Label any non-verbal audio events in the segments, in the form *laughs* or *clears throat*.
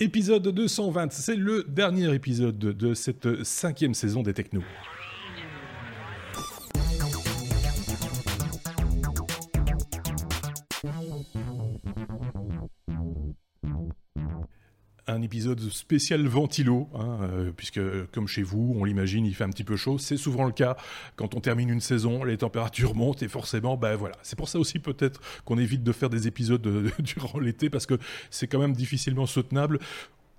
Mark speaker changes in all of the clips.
Speaker 1: Épisode 220, c'est le dernier épisode de cette cinquième saison des Technos. Épisode spécial ventilo, hein, euh, puisque comme chez vous, on l'imagine, il fait un petit peu chaud. C'est souvent le cas quand on termine une saison, les températures montent et forcément, ben voilà. C'est pour ça aussi peut-être qu'on évite de faire des épisodes euh, *laughs* durant l'été parce que c'est quand même difficilement soutenable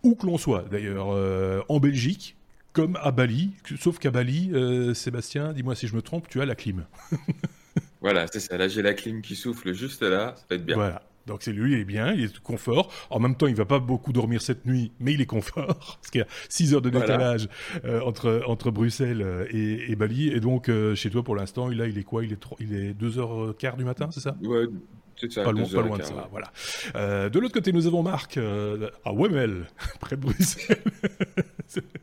Speaker 1: où que l'on soit. D'ailleurs, euh, en Belgique, comme à Bali, sauf qu'à Bali, Sébastien, dis-moi si je me trompe, tu as la clim. *laughs*
Speaker 2: voilà, c'est ça. Là, j'ai la clim qui souffle juste là, ça va être bien.
Speaker 1: Voilà. Donc c'est lui, il est bien, il est confort. En même temps, il va pas beaucoup dormir cette nuit, mais il est confort *laughs* parce qu'il y a 6 heures de décalage euh, entre entre Bruxelles euh, et, Bali. Et donc euh, chez toi, pour l'instant, là, il est quoi? Il est il est 2h15 du matin, c'est ça?
Speaker 2: Ouais. C'est ça,
Speaker 1: pas, loin, pas loin de ça, voilà. de l'autre côté, nous avons Marc à Wemel, *laughs* près de Bruxelles.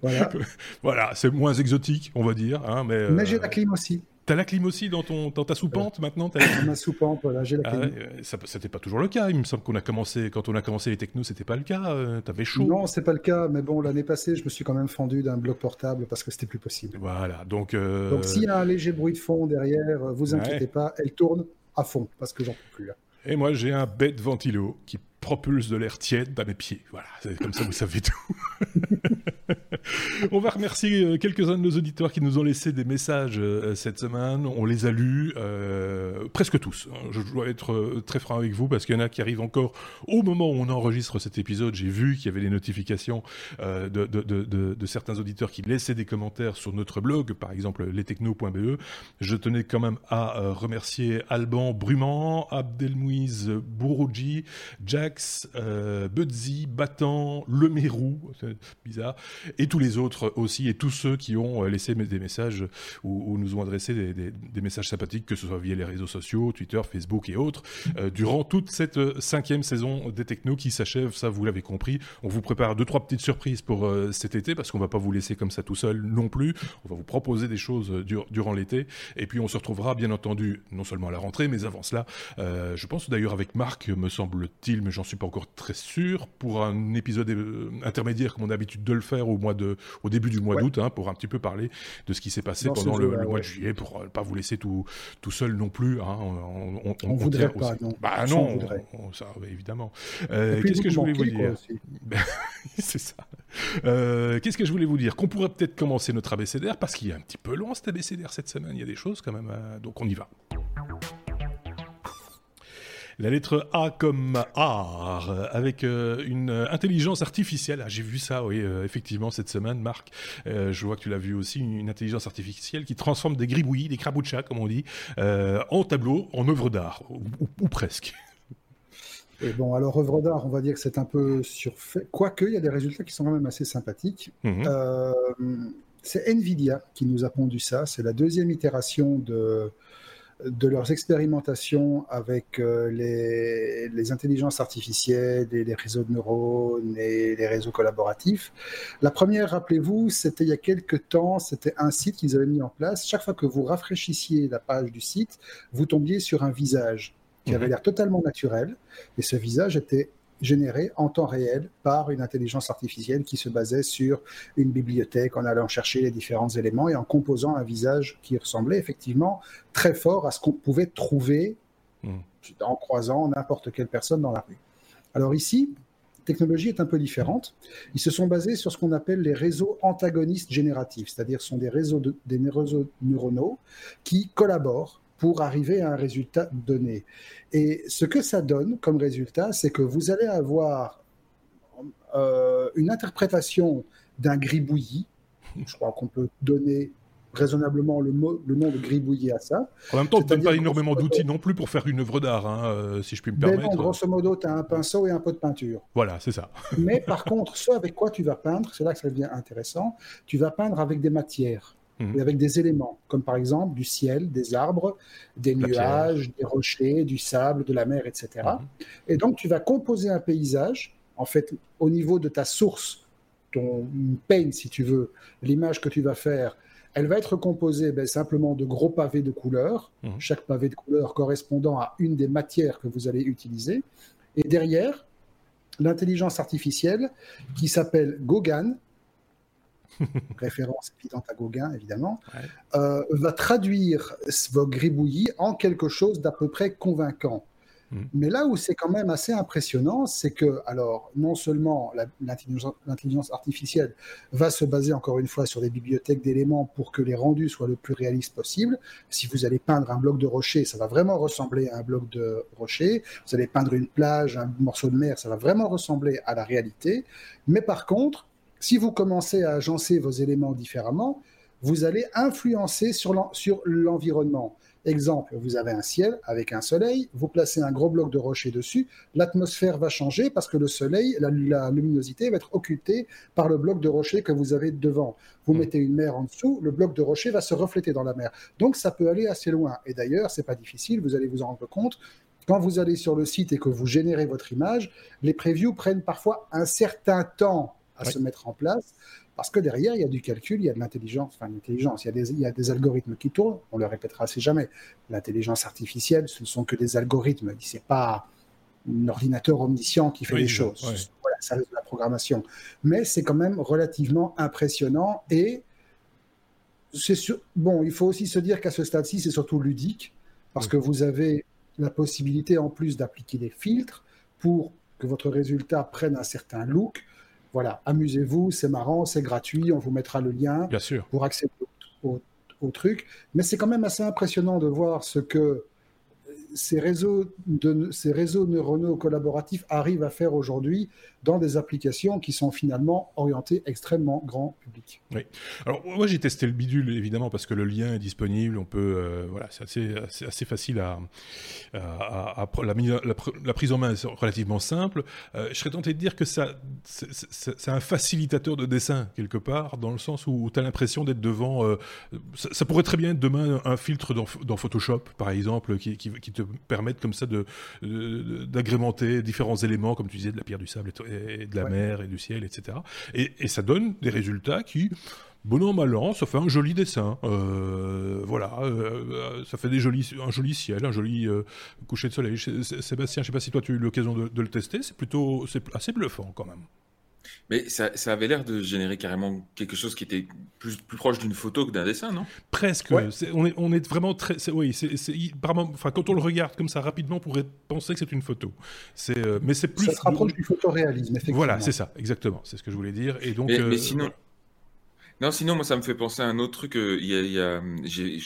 Speaker 1: Voilà, *laughs* voilà c'est moins exotique, on va dire. Hein, mais
Speaker 3: mais j'ai la clim aussi.
Speaker 1: T'as la clim aussi dans, ton, dans ta soupente maintenant as
Speaker 3: Ma soupente, voilà, j'ai la ah clim.
Speaker 1: ça, c'était pas toujours le cas. Il me semble qu'on a commencé, quand on a commencé les technos, c'était pas le cas. Euh, t'avais chaud.
Speaker 3: Non, c'est pas le cas. Mais bon, l'année passée, je me suis quand même fendu d'un bloc portable parce que c'était plus possible.
Speaker 1: Voilà. Donc, euh...
Speaker 3: donc s'il y a un léger bruit de fond derrière, vous inquiétez pas, elle tourne à fond parce que j'en peux plus là.
Speaker 1: Et moi, j'ai un bête ventilo qui propulse de l'air tiède à mes pieds. Voilà, comme ça vous savez tout. *laughs* *laughs* on va remercier euh, quelques-uns de nos auditeurs qui nous ont laissé des messages euh, cette semaine. On les a lus, euh, presque tous. Je dois être très franc avec vous parce qu'il y en a qui arrivent encore au moment où on enregistre cet épisode. J'ai vu qu'il y avait des notifications de, certains auditeurs qui laissaient des commentaires sur notre blog, par exemple lestechno.be. Je tenais quand même à remercier Alban Bruman, Abdelmouiz Bouroudji, Jax, Budzi, Battant, Lemérou, c'est bizarre, et tous les autres aussi, et tous ceux qui ont euh, laissé des messages ou, nous ont adressé des, messages sympathiques, que ce soit via les réseaux sociaux, Twitter, Facebook et autres, euh, durant toute cette euh, cinquième saison des Technos qui s'achève, ça vous l'avez compris. On vous prépare deux, trois petites surprises pour cet été, parce qu'on va pas vous laisser comme ça tout seul non plus. On va vous proposer des choses durant l'été, et puis on se retrouvera bien entendu, non seulement à la rentrée, mais avant cela, je pense d'ailleurs avec Marc, me semble-t-il, mais j'en suis pas encore très sûr, pour un épisode intermédiaire comme on a l'habitude de le faire au mois de, au début du mois d'août, hein, pour un petit peu parler de ce qui s'est passé pendant le, mois de juillet, pour ne euh, pas vous laisser tout, tout seul non plus. Hein.
Speaker 3: On, on, voudrait pas, non.
Speaker 1: Bah non, ça, évidemment. Euh, qu'est-ce que je voulais vous dire? *laughs* *laughs* C'est ça. Euh, qu'est-ce que je voulais vous dire? Qu'on pourrait peut-être commencer notre abécédaire, parce qu'il est un petit peu long cet abécédaire cette semaine, il y a des choses quand même, donc on y va. La lettre A comme art, avec euh, une intelligence artificielle. Ah, j'ai vu ça, oui, euh, effectivement, cette semaine, Marc. Euh, je vois que tu l'as vu aussi, une, intelligence artificielle qui transforme des gribouillis, des crabouchas, comme on dit, en tableau, en œuvre d'art, ou, presque.
Speaker 3: Et bon, alors œuvre d'art, on va dire que c'est un peu surfait, quoique il y a des résultats qui sont quand même assez sympathiques. Mhm. c'est Nvidia qui nous a pondu ça. C'est la deuxième itération de de leurs expérimentations avec euh, les, intelligences artificielles et les réseaux de neurones et les réseaux collaboratifs. La première, rappelez-vous, c'était il y a quelques temps, c'était un site qu'ils avaient mis en place. Chaque fois que vous rafraîchissiez la page du site, vous tombiez sur un visage qui avait mhm. l'air totalement naturel et ce visage était généré en temps réel par une intelligence artificielle qui se basait sur une bibliothèque en allant chercher les différents éléments et en composant un visage qui ressemblait effectivement très fort à ce qu'on pouvait trouver hmm. en croisant n'importe quelle personne dans la rue. Alors ici, la technologie est un peu différente. Ils se sont basés sur ce qu'on appelle les réseaux antagonistes génératifs, c'est-à-dire sont des réseaux, des réseaux neuronaux qui collaborent pour arriver à un résultat donné. Et ce que ça donne comme résultat, c'est que vous allez avoir euh, une interprétation d'un gribouillis. Je crois qu'on peut donner raisonnablement le, mot, le nom de gribouillis à ça.
Speaker 1: En même temps, on ne pas énormément d'outils non plus pour faire une œuvre d'art, hein, euh, si je puis me permettre.
Speaker 3: non, grosso modo, tu as un pinceau et un pot de peinture.
Speaker 1: Voilà, c'est ça.
Speaker 3: Mais par contre, ce avec quoi tu vas peindre, c'est là que ça devient intéressant, tu vas peindre avec des matières. Mhm. avec des éléments, comme par exemple du ciel, des arbres, des nuages, des rochers, du sable, de la mer, etc. Mhm. Et donc, tu vas composer un paysage, en fait, au niveau de ta source, ton paint, si tu veux, l'image que tu vas faire, elle va être composée ben, simplement de gros pavés de couleurs, mhm. chaque pavé de couleur correspondant à une des matières que vous allez utiliser. Et derrière, l'intelligence artificielle qui s'appelle Gogan, *laughs* référence évidente à Gauguin, évidemment, euh, va traduire vos gribouillis en quelque chose d'à peu près convaincant. Mm. Mais là où c'est quand même assez impressionnant, c'est que, alors, non seulement l'intelligence artificielle va se baser encore une fois sur des bibliothèques d'éléments pour que les rendus soient le plus réalistes possible. Si vous allez peindre un bloc de rocher, ça va vraiment ressembler à un bloc de rocher. Vous allez peindre une plage, un morceau de mer, ça va vraiment ressembler à la réalité. Mais par contre, si vous commencez à agencer vos éléments différemment, vous allez influencer sur l'environnement. Exemple, vous avez un ciel avec un soleil, vous placez un gros bloc de rocher dessus, l'atmosphère va changer parce que le soleil, la, luminosité va être occultée par le bloc de rocher que vous avez devant. Vous hmm. mettez une mer en dessous, le bloc de rocher va se refléter dans la mer. Donc ça peut aller assez loin. Et d'ailleurs, c'est pas difficile, vous allez vous en rendre compte. Quand vous allez sur le site et que vous générez votre image, les previews prennent parfois un certain temps à se mettre en place. Parce que derrière, il y a du calcul, il y a de l'intelligence, enfin l'intelligence, il, y a des, il y a des algorithmes qui tournent, on le répétera assez jamais. L'intelligence artificielle, ce ne sont que des algorithmes, ce n'est pas un ordinateur omniscient qui fait des choses. Voilà, ça reste de la programmation. Mais c'est quand même relativement impressionnant et c'est bon, il faut aussi se dire qu'à ce stade-ci, c'est surtout ludique, parce que vous avez la possibilité en plus d'appliquer des filtres pour que votre résultat prenne un certain look voilà, amusez-vous, c'est marrant, c'est gratuit, on vous mettra le lien pour accéder au truc. Mais c'est quand même assez impressionnant de voir ce que ces réseaux, ces réseaux neuronaux collaboratifs arrivent à faire aujourd'hui dans des applications qui sont finalement orientées extrêmement grand public.
Speaker 1: Oui. Alors moi j'ai testé le bidule évidemment parce que le lien est disponible, on peut euh, voilà c'est assez, assez, facile à, la, prise en main est relativement simple. Euh, je serais tenté de dire que c'est un facilitateur de dessin quelque part dans le sens où tu as l'impression d'être devant. Euh, ça, pourrait très bien être demain un filtre dans, Photoshop par exemple qui, qui, te permettre comme ça de d'agrémenter différents éléments comme tu disais de la pierre du sable et de la mer et du ciel, etc. Et, et, ça donne des résultats qui, bon an, mal an, ça fait un joli dessin. Euh, voilà, euh, ça fait des jolis, un joli ciel, un joli euh, coucher de soleil. Sébastien, je sais pas si toi tu as eu l'occasion de, de, le tester, c'est plutôt c'est assez bluffant quand même.
Speaker 2: Mais ça, ça avait l'air de générer carrément quelque chose qui était plus, plus proche d'une photo que d'un dessin, non?
Speaker 1: Presque. on, est, on est vraiment très. oui, c'est, enfin, quand on le regarde comme ça rapidement, on pourrait penser que c'est une photo. C'est, euh, mais c'est plus. Ça
Speaker 3: se rapproche du photoréalisme, effectivement.
Speaker 1: Voilà, c'est ça, exactement. C'est ce que je voulais dire. Et donc.
Speaker 2: Mais, euh, sinon. Non, sinon, moi, ça me fait penser à un autre truc. Euh, il y a, y a j'ai,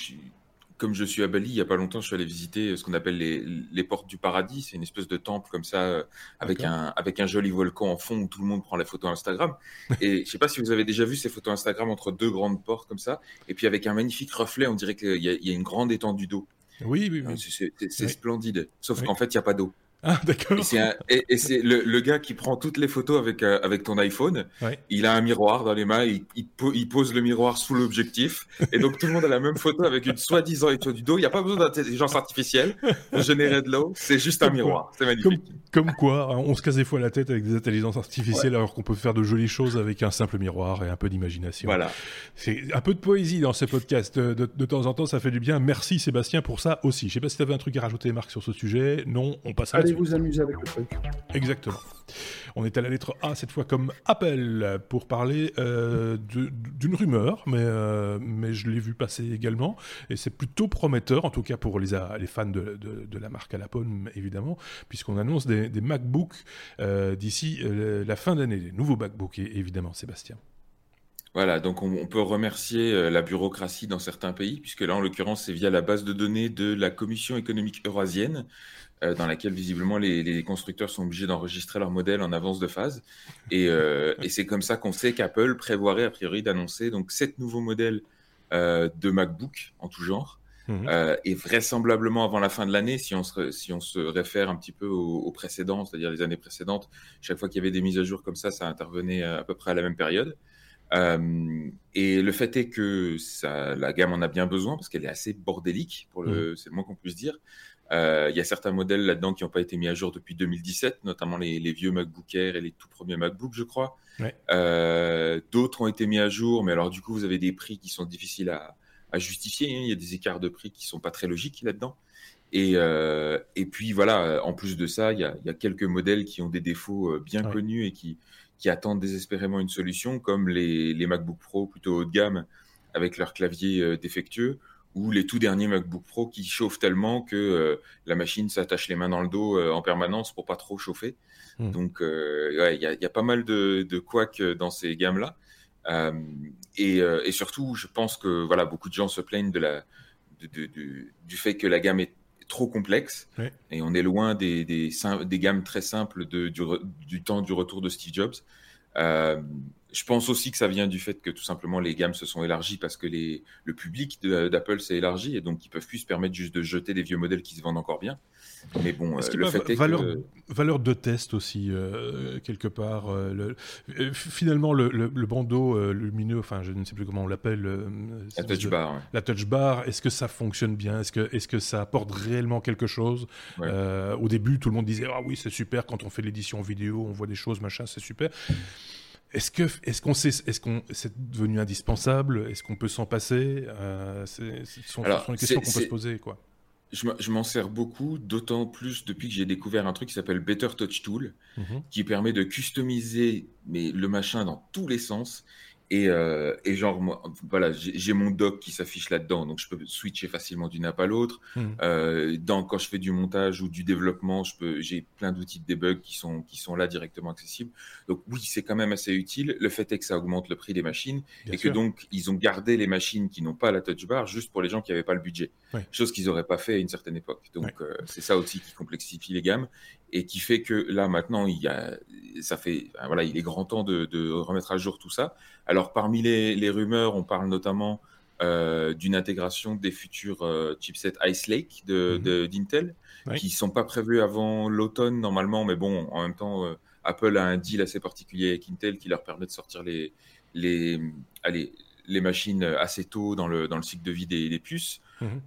Speaker 2: comme je suis à Bali, il y a pas longtemps, je suis allé visiter ce qu'on appelle les, les, portes du paradis. C'est une espèce de temple comme ça, euh, avec un, avec un joli volcan en fond où tout le monde prend la photo Instagram. Et je sais pas si vous avez déjà vu ces photos Instagram entre deux grandes portes comme ça, et puis avec un magnifique reflet, on dirait qu'il y, y, a une grande étendue d'eau.
Speaker 1: Oui, oui,
Speaker 2: oui. C'est splendide. Sauf qu'en fait, il n'y a pas d'eau.
Speaker 1: Ah, d'accord.
Speaker 2: Et c'est le, le, gars qui prend toutes les photos avec, euh, avec ton iPhone. Il a un miroir dans les mains, il, il, pose le miroir sous l'objectif. Et donc tout le monde a la même photo avec une soi-disant étoile du dos. Il n'y a pas besoin d'intelligence artificielle pour générer de l'eau. C'est juste un miroir. C'est magnifique.
Speaker 1: Comme, quoi, hein, on se casse des fois la tête avec des intelligences artificielles alors qu'on peut faire de jolies choses avec un simple miroir et un peu d'imagination.
Speaker 2: Voilà.
Speaker 1: C'est un peu de poésie dans ce podcast. De, de, temps en temps, ça fait du bien. Merci Sébastien pour ça aussi. Je sais pas si tu avais un truc à rajouter, Marc, sur ce sujet. Non, on passe à
Speaker 3: Allez vous amuser avec le truc.
Speaker 1: Exactement. On est à la lettre A cette fois comme appel pour parler euh, d'une rumeur, mais, euh, mais je l'ai vu passer également et c'est plutôt prometteur, en tout cas pour les, les fans de, de, la marque Alapone évidemment, puisqu'on annonce des, des MacBooks euh, d'ici la fin d'année, des nouveaux MacBooks évidemment, Sébastien.
Speaker 2: Voilà, donc on, peut remercier la bureaucratie dans certains pays, puisque là, en l'occurrence, c'est via la base de données de la Commission économique eurasienne, euh, dans laquelle visiblement les, constructeurs sont obligés d'enregistrer leur modèle en avance de phase. Euh, et, c'est comme ça qu'on sait qu'Apple prévoirait a priori d'annoncer donc sept nouveaux modèles euh, de MacBook en tout genre. Mhm. et vraisemblablement avant la fin de l'année, si, on se, si on se réfère un petit peu aux, précédents, c'est-à-dire les années précédentes, chaque fois qu'il y avait des mises à jour comme ça, ça intervenait à peu près à la même période. Et le fait est que ça, la gamme en a bien besoin parce qu'elle est assez bordélique, pour le, mhm. c'est le moins qu'on puisse dire. Euh, il y a certains modèles là-dedans qui n'ont pas été mis à jour depuis 2017, notamment les, vieux MacBook Air et les tout premiers MacBook, je crois. Euh, d'autres ont été mis à jour, mais alors du coup, vous avez des prix qui sont difficiles à, justifier. Hein. Il y a des écarts de prix qui sont pas très logiques là-dedans. Et, euh, et puis voilà, en plus de ça, il y a, quelques modèles qui ont des défauts bien connus et qui, qui attendent désespérément une solution, comme les, les MacBook Pro plutôt haut de gamme avec leur clavier défectueux ou les tout derniers MacBook Pro qui chauffent tellement que la machine s'attache les mains dans le dos en permanence pour pas trop chauffer. Hmm. Donc, il y, a, y, a, pas mal de, de couacs dans ces gammes-là. Euh, et, et, surtout, je pense que voilà, beaucoup de gens se plaignent de la, du fait que la gamme est trop complexe et on est loin des, des, des gammes très simples de, du, du, temps du retour de Steve Jobs. Euh, je pense aussi que ça vient du fait que tout simplement les gammes se sont élargies parce que les, le public d'Apple s'est élargi et donc ils peuvent plus se permettre juste de jeter des vieux modèles qui se vendent encore bien. Mais bon, euh, le fait est
Speaker 1: valeur,
Speaker 2: que...
Speaker 1: valeur de test aussi euh, quelque part. Euh, le, finalement, le, le, bandeau lumineux, enfin je ne sais plus comment on l'appelle,
Speaker 2: la touch bar.
Speaker 1: La touch bar. Est-ce que ça fonctionne bien? Est-ce que ça apporte réellement quelque chose? Au début, tout le monde disait ah oui c'est super quand on fait l'édition vidéo, on voit des choses machin, c'est super. Est-ce que est-ce qu'on sait est-ce qu'on c'est devenu indispensable? Est-ce qu'on peut s'en passer? Euh, C'est sont, sont les questions qu'on peut se poser quoi.
Speaker 2: Je m'en sers beaucoup, d'autant plus depuis que j'ai découvert un truc qui s'appelle Better Touch Tool, mmh qui permet de customiser mais, le machin dans tous les sens et, euh, et, genre, moi, voilà, j'ai mon dock qui s'affiche là-dedans, donc je peux switcher facilement d'une app à l'autre. Hmm. Euh, dans, quand je fais du montage ou du développement, je peux, j'ai plein d'outils de debug qui sont, qui sont là directement accessibles. Donc oui, c'est quand même assez utile. Le fait est que ça augmente le prix des machines et que donc ils ont gardé les machines qui n'ont pas la touch bar juste pour les gens qui n'avaient pas le budget. Chose qu'ils n'auraient pas fait à une certaine époque. Donc euh, c'est ça aussi qui complexifie les gammes et qui fait que là maintenant il y a, ça fait, voilà, il est grand temps de, de remettre à jour tout ça. Alors parmi les, les rumeurs, on parle notamment euh, d'une intégration des futurs euh, chipsets Ice Lake de, mhm. d'Intel, qui sont pas prévus avant l'automne normalement, mais bon, en même temps, euh, Apple a un deal assez particulier avec Intel qui leur permet de sortir les, les, allez, les machines assez tôt dans le, dans le cycle de vie des, des puces. Mhm.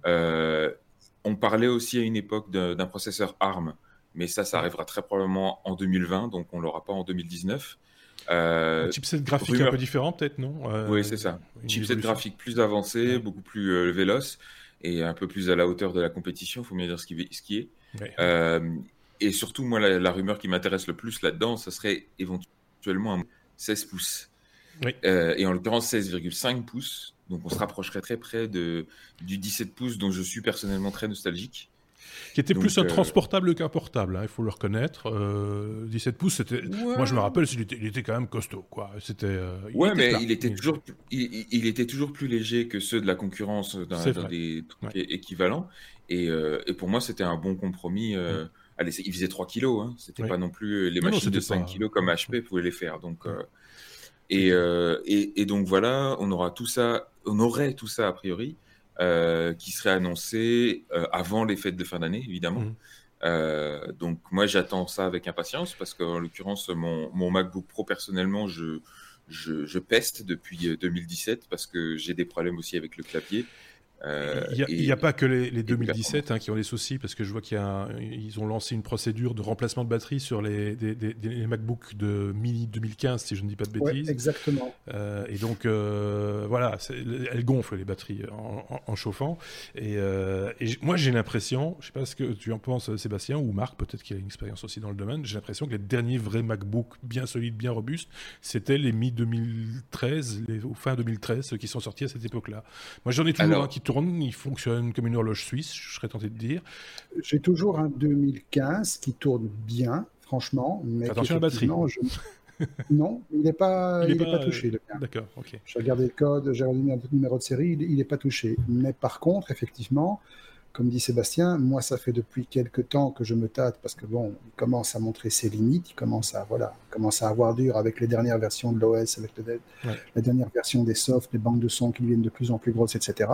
Speaker 2: on parlait aussi à une époque d'un processeur ARM mais ça, ça arrivera très probablement en 2020, donc on l'aura pas en 2019.
Speaker 1: Euh, un chipset graphique un peu différent, peut-être, non
Speaker 2: euh, Oui, c'est ça. Chipset graphique plus avancé, beaucoup plus euh, véloce et un peu plus à la hauteur de la compétition, il faut bien dire ce qui, ce qui est. Euh, et surtout, moi, la, rumeur qui m'intéresse le plus là-dedans, ce serait éventuellement un 16 pouces. Oui. et en l'occurrence, 16,5 pouces. Donc, on se rapprocherait très près de, du 17 pouces, dont je suis personnellement très nostalgique
Speaker 1: qui était plus un euh, transportable qu'un portable, hein, il faut le reconnaître. 17 euh, pouces, c'était. Moi, je me rappelle, il était, il était quand même costaud, quoi. C'était. Euh,
Speaker 2: ouais, mais il était toujours, il, était toujours plus léger que ceux de la concurrence dans, des trucs équivalents. Et, et, pour moi, c'était un bon compromis. Allez, il faisait 3 kilos, hein. c'était pas non plus les machines de 5 kilos comme HP pouvaient les faire. Donc, et, et, et, donc voilà, on aura tout ça, on aurait tout ça a priori euh, qui serait annoncé euh, avant les fêtes de fin d'année, évidemment. Mmh. Euh, donc moi j'attends ça avec impatience parce qu'en l'occurrence mon, mon, MacBook Pro personnellement je, je, je, peste depuis 2017 parce que j'ai des problèmes aussi avec le clavier.
Speaker 1: Euh, il n'y a, pas que les, 2017 hein, qui ont des soucis, parce que je vois qu'ils ont lancé une procédure de remplacement de batterie sur les, des, MacBooks de mini 2015, si je ne dis pas de bêtises.
Speaker 3: exactement.
Speaker 1: Euh, et donc, euh, voilà, elles gonflent les batteries en, chauffant. Et, moi, j'ai l'impression, je ne sais pas ce que tu en penses, Sébastien, ou Marc, peut-être qu'il a une expérience aussi dans le domaine, j'ai l'impression que les derniers vrais MacBooks bien solides, bien robustes, c'était les mi-2013, les, ou fin 2013, ceux qui sont sortis à cette époque-là. Moi, j'en ai toujours un qui il fonctionne comme une horloge suisse, je serais tenté de dire.
Speaker 3: J'ai toujours un 2015 qui tourne bien, franchement. Mais
Speaker 1: Attention à la batterie.
Speaker 3: non, il n'est pas, il, pas, touché.
Speaker 1: D'accord, ok.
Speaker 3: J'ai regardé le code, j'ai regardé le numéro de série, il n'est pas touché. Mais par contre, effectivement, comme dit Sébastien, moi, ça fait depuis quelques temps que je me tâte parce que bon, il commence à montrer ses limites, il commence à voilà, commence à avoir dur avec les dernières versions de l'OS, avec la dernière version des softs, des banques de son qui viennent de plus en plus grosses, etc.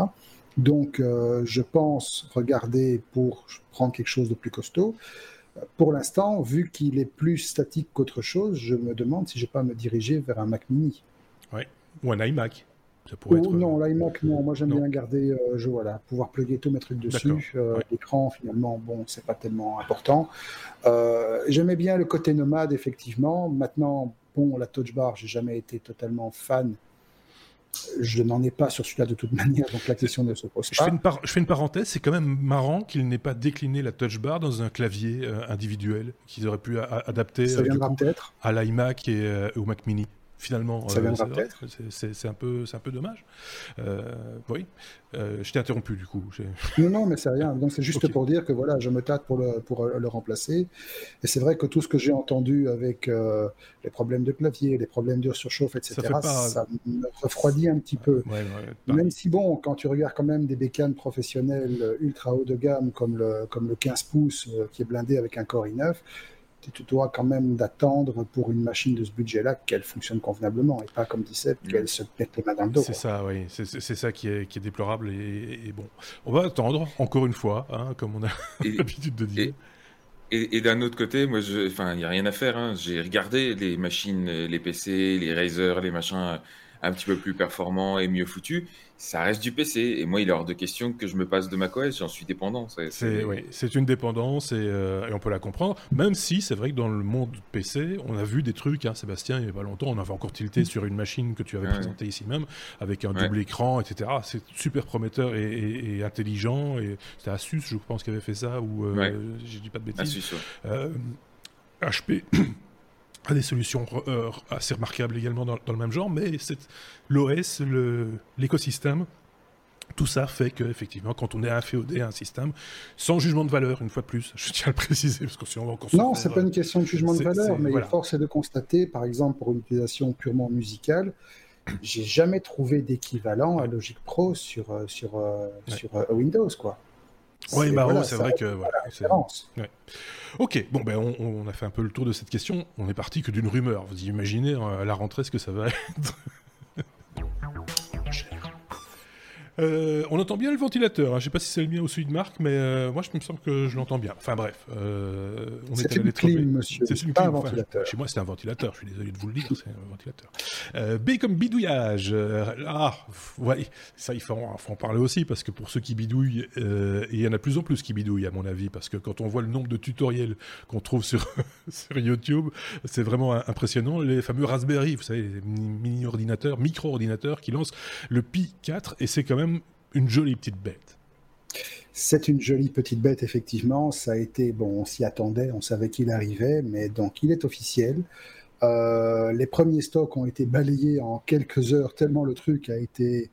Speaker 3: Donc, euh, je pense regarder pour prendre quelque chose de plus costaud. Pour l'instant, vu qu'il est plus statique qu'autre chose, je me demande si je ne vais pas me diriger vers un Mac mini.
Speaker 1: Oui, ou un iMac.
Speaker 3: Ça pourrait être... Non, euh, l'iMac, non. Moi, j'aime bien garder, euh, je, voilà, pouvoir plugger tous mes trucs dessus. L'écran, finalement, bon, c'est pas tellement important. J'aimais bien le côté nomade, effectivement. Maintenant, bon, la touch bar, j'ai jamais été totalement fan je n'en ai pas sur celui-là de toute *laughs* manière, donc la question ne se pose pas.
Speaker 1: Je fais une, je fais une parenthèse, c'est quand même marrant qu'il n'ait pas décliné la touch bar dans un clavier euh, individuel qu'ils auraient pu adapter
Speaker 3: peut-être.
Speaker 1: à l'iMac et au Mac Mini finalement.
Speaker 3: Ça viendra peut-être.
Speaker 1: C'est un peu, un peu dommage. Euh, oui, euh, je t'ai interrompu du coup.
Speaker 3: Non, non, mais c'est rien. Donc c'est juste pour dire que voilà, je me tâte pour le, pour le remplacer. Et c'est vrai que tout ce que j'ai entendu avec euh, les problèmes de clavier, les problèmes de surchauffe, etc., ça, me refroidit un petit peu. Même si bon, quand tu regardes quand même des bécanes professionnelles ultra haut de gamme comme le, comme le 15 pouces qui est blindé avec un Core i9 tu dois quand même d'attendre pour une machine de ce budget-là qu'elle fonctionne convenablement et pas comme disait qu'elle se pète les mains dans le dos.
Speaker 1: C'est ça, oui, c'est ça qui est, qui est déplorable et, bon, on va attendre encore une fois, hein, comme on a *laughs* l'habitude de dire.
Speaker 2: Et, d'un autre côté, moi, enfin, il n'y a rien à faire. Hein. J'ai regardé les machines, les PC, les Razer, les machins un petit peu plus performants et mieux foutus ça reste du PC. Et moi, il est hors de question que je me passe de macOS, j'en suis dépendant.
Speaker 1: C'est oui, une dépendance euh, et, on peut la comprendre. Même si c'est vrai que dans le monde PC, on a vu des trucs, hein, Sébastien, il n'y a pas longtemps, on avait encore tilté sur une machine que tu avais présentée ici même, avec un double écran, etc. C'est super prometteur et, intelligent. Et c'était Asus, je pense, qui avait fait ça, ou euh, je dis pas de bêtises. Asus, HP *clears throat* euh, a des solutions euh, assez remarquables également dans, le même genre, mais l'OS, l'écosystème, tout ça fait que effectivement, quand on est inféodé à un système, sans jugement de valeur, une fois de plus, *laughs* je tiens à le préciser parce que sinon on va encore.
Speaker 3: Non, c'est pas une question de jugement de valeur, mais force est de constater, par exemple, pour une utilisation purement musicale, j'ai jamais trouvé d'équivalent à Logic Pro sur euh, sur euh, sur Windows, quoi.
Speaker 1: Oui, bah, oh, c'est vrai que. Voilà, Ok, bon, ben, on, a fait un peu le tour de cette question. On est parti que d'une rumeur. Vous imaginez euh, à la rentrée ce que ça va *laughs* être Euh, on entend bien le ventilateur. Hein. Je ne sais pas si c'est le mien ou celui de Marc, mais euh, moi, je me semble que je l'entends bien. Enfin bref,
Speaker 3: euh, c'est une clim, monsieur. C'est pas un ventilateur.
Speaker 1: chez moi, c'est un ventilateur. Je suis désolé de vous le dire, c'est un ventilateur. B comme bidouillage. ah, ouais, ça, il faut en, faut en, parler aussi parce que pour ceux qui bidouillent, il y en a de plus en plus qui bidouillent, à mon avis, parce que quand on voit le nombre de tutoriels qu'on trouve sur *laughs* sur YouTube, c'est vraiment impressionnant. Les fameux Raspberry, vous savez, les mini ordinateurs, micro ordinateurs qui lancent le Pi 4 et c'est quand une jolie petite bête.
Speaker 3: C'est une jolie petite bête, effectivement. Ça a été, bon, on s'y attendait, on savait qu'il arrivait, mais donc il est officiel. Euh, les premiers stocks ont été balayés en quelques heures, tellement le truc a été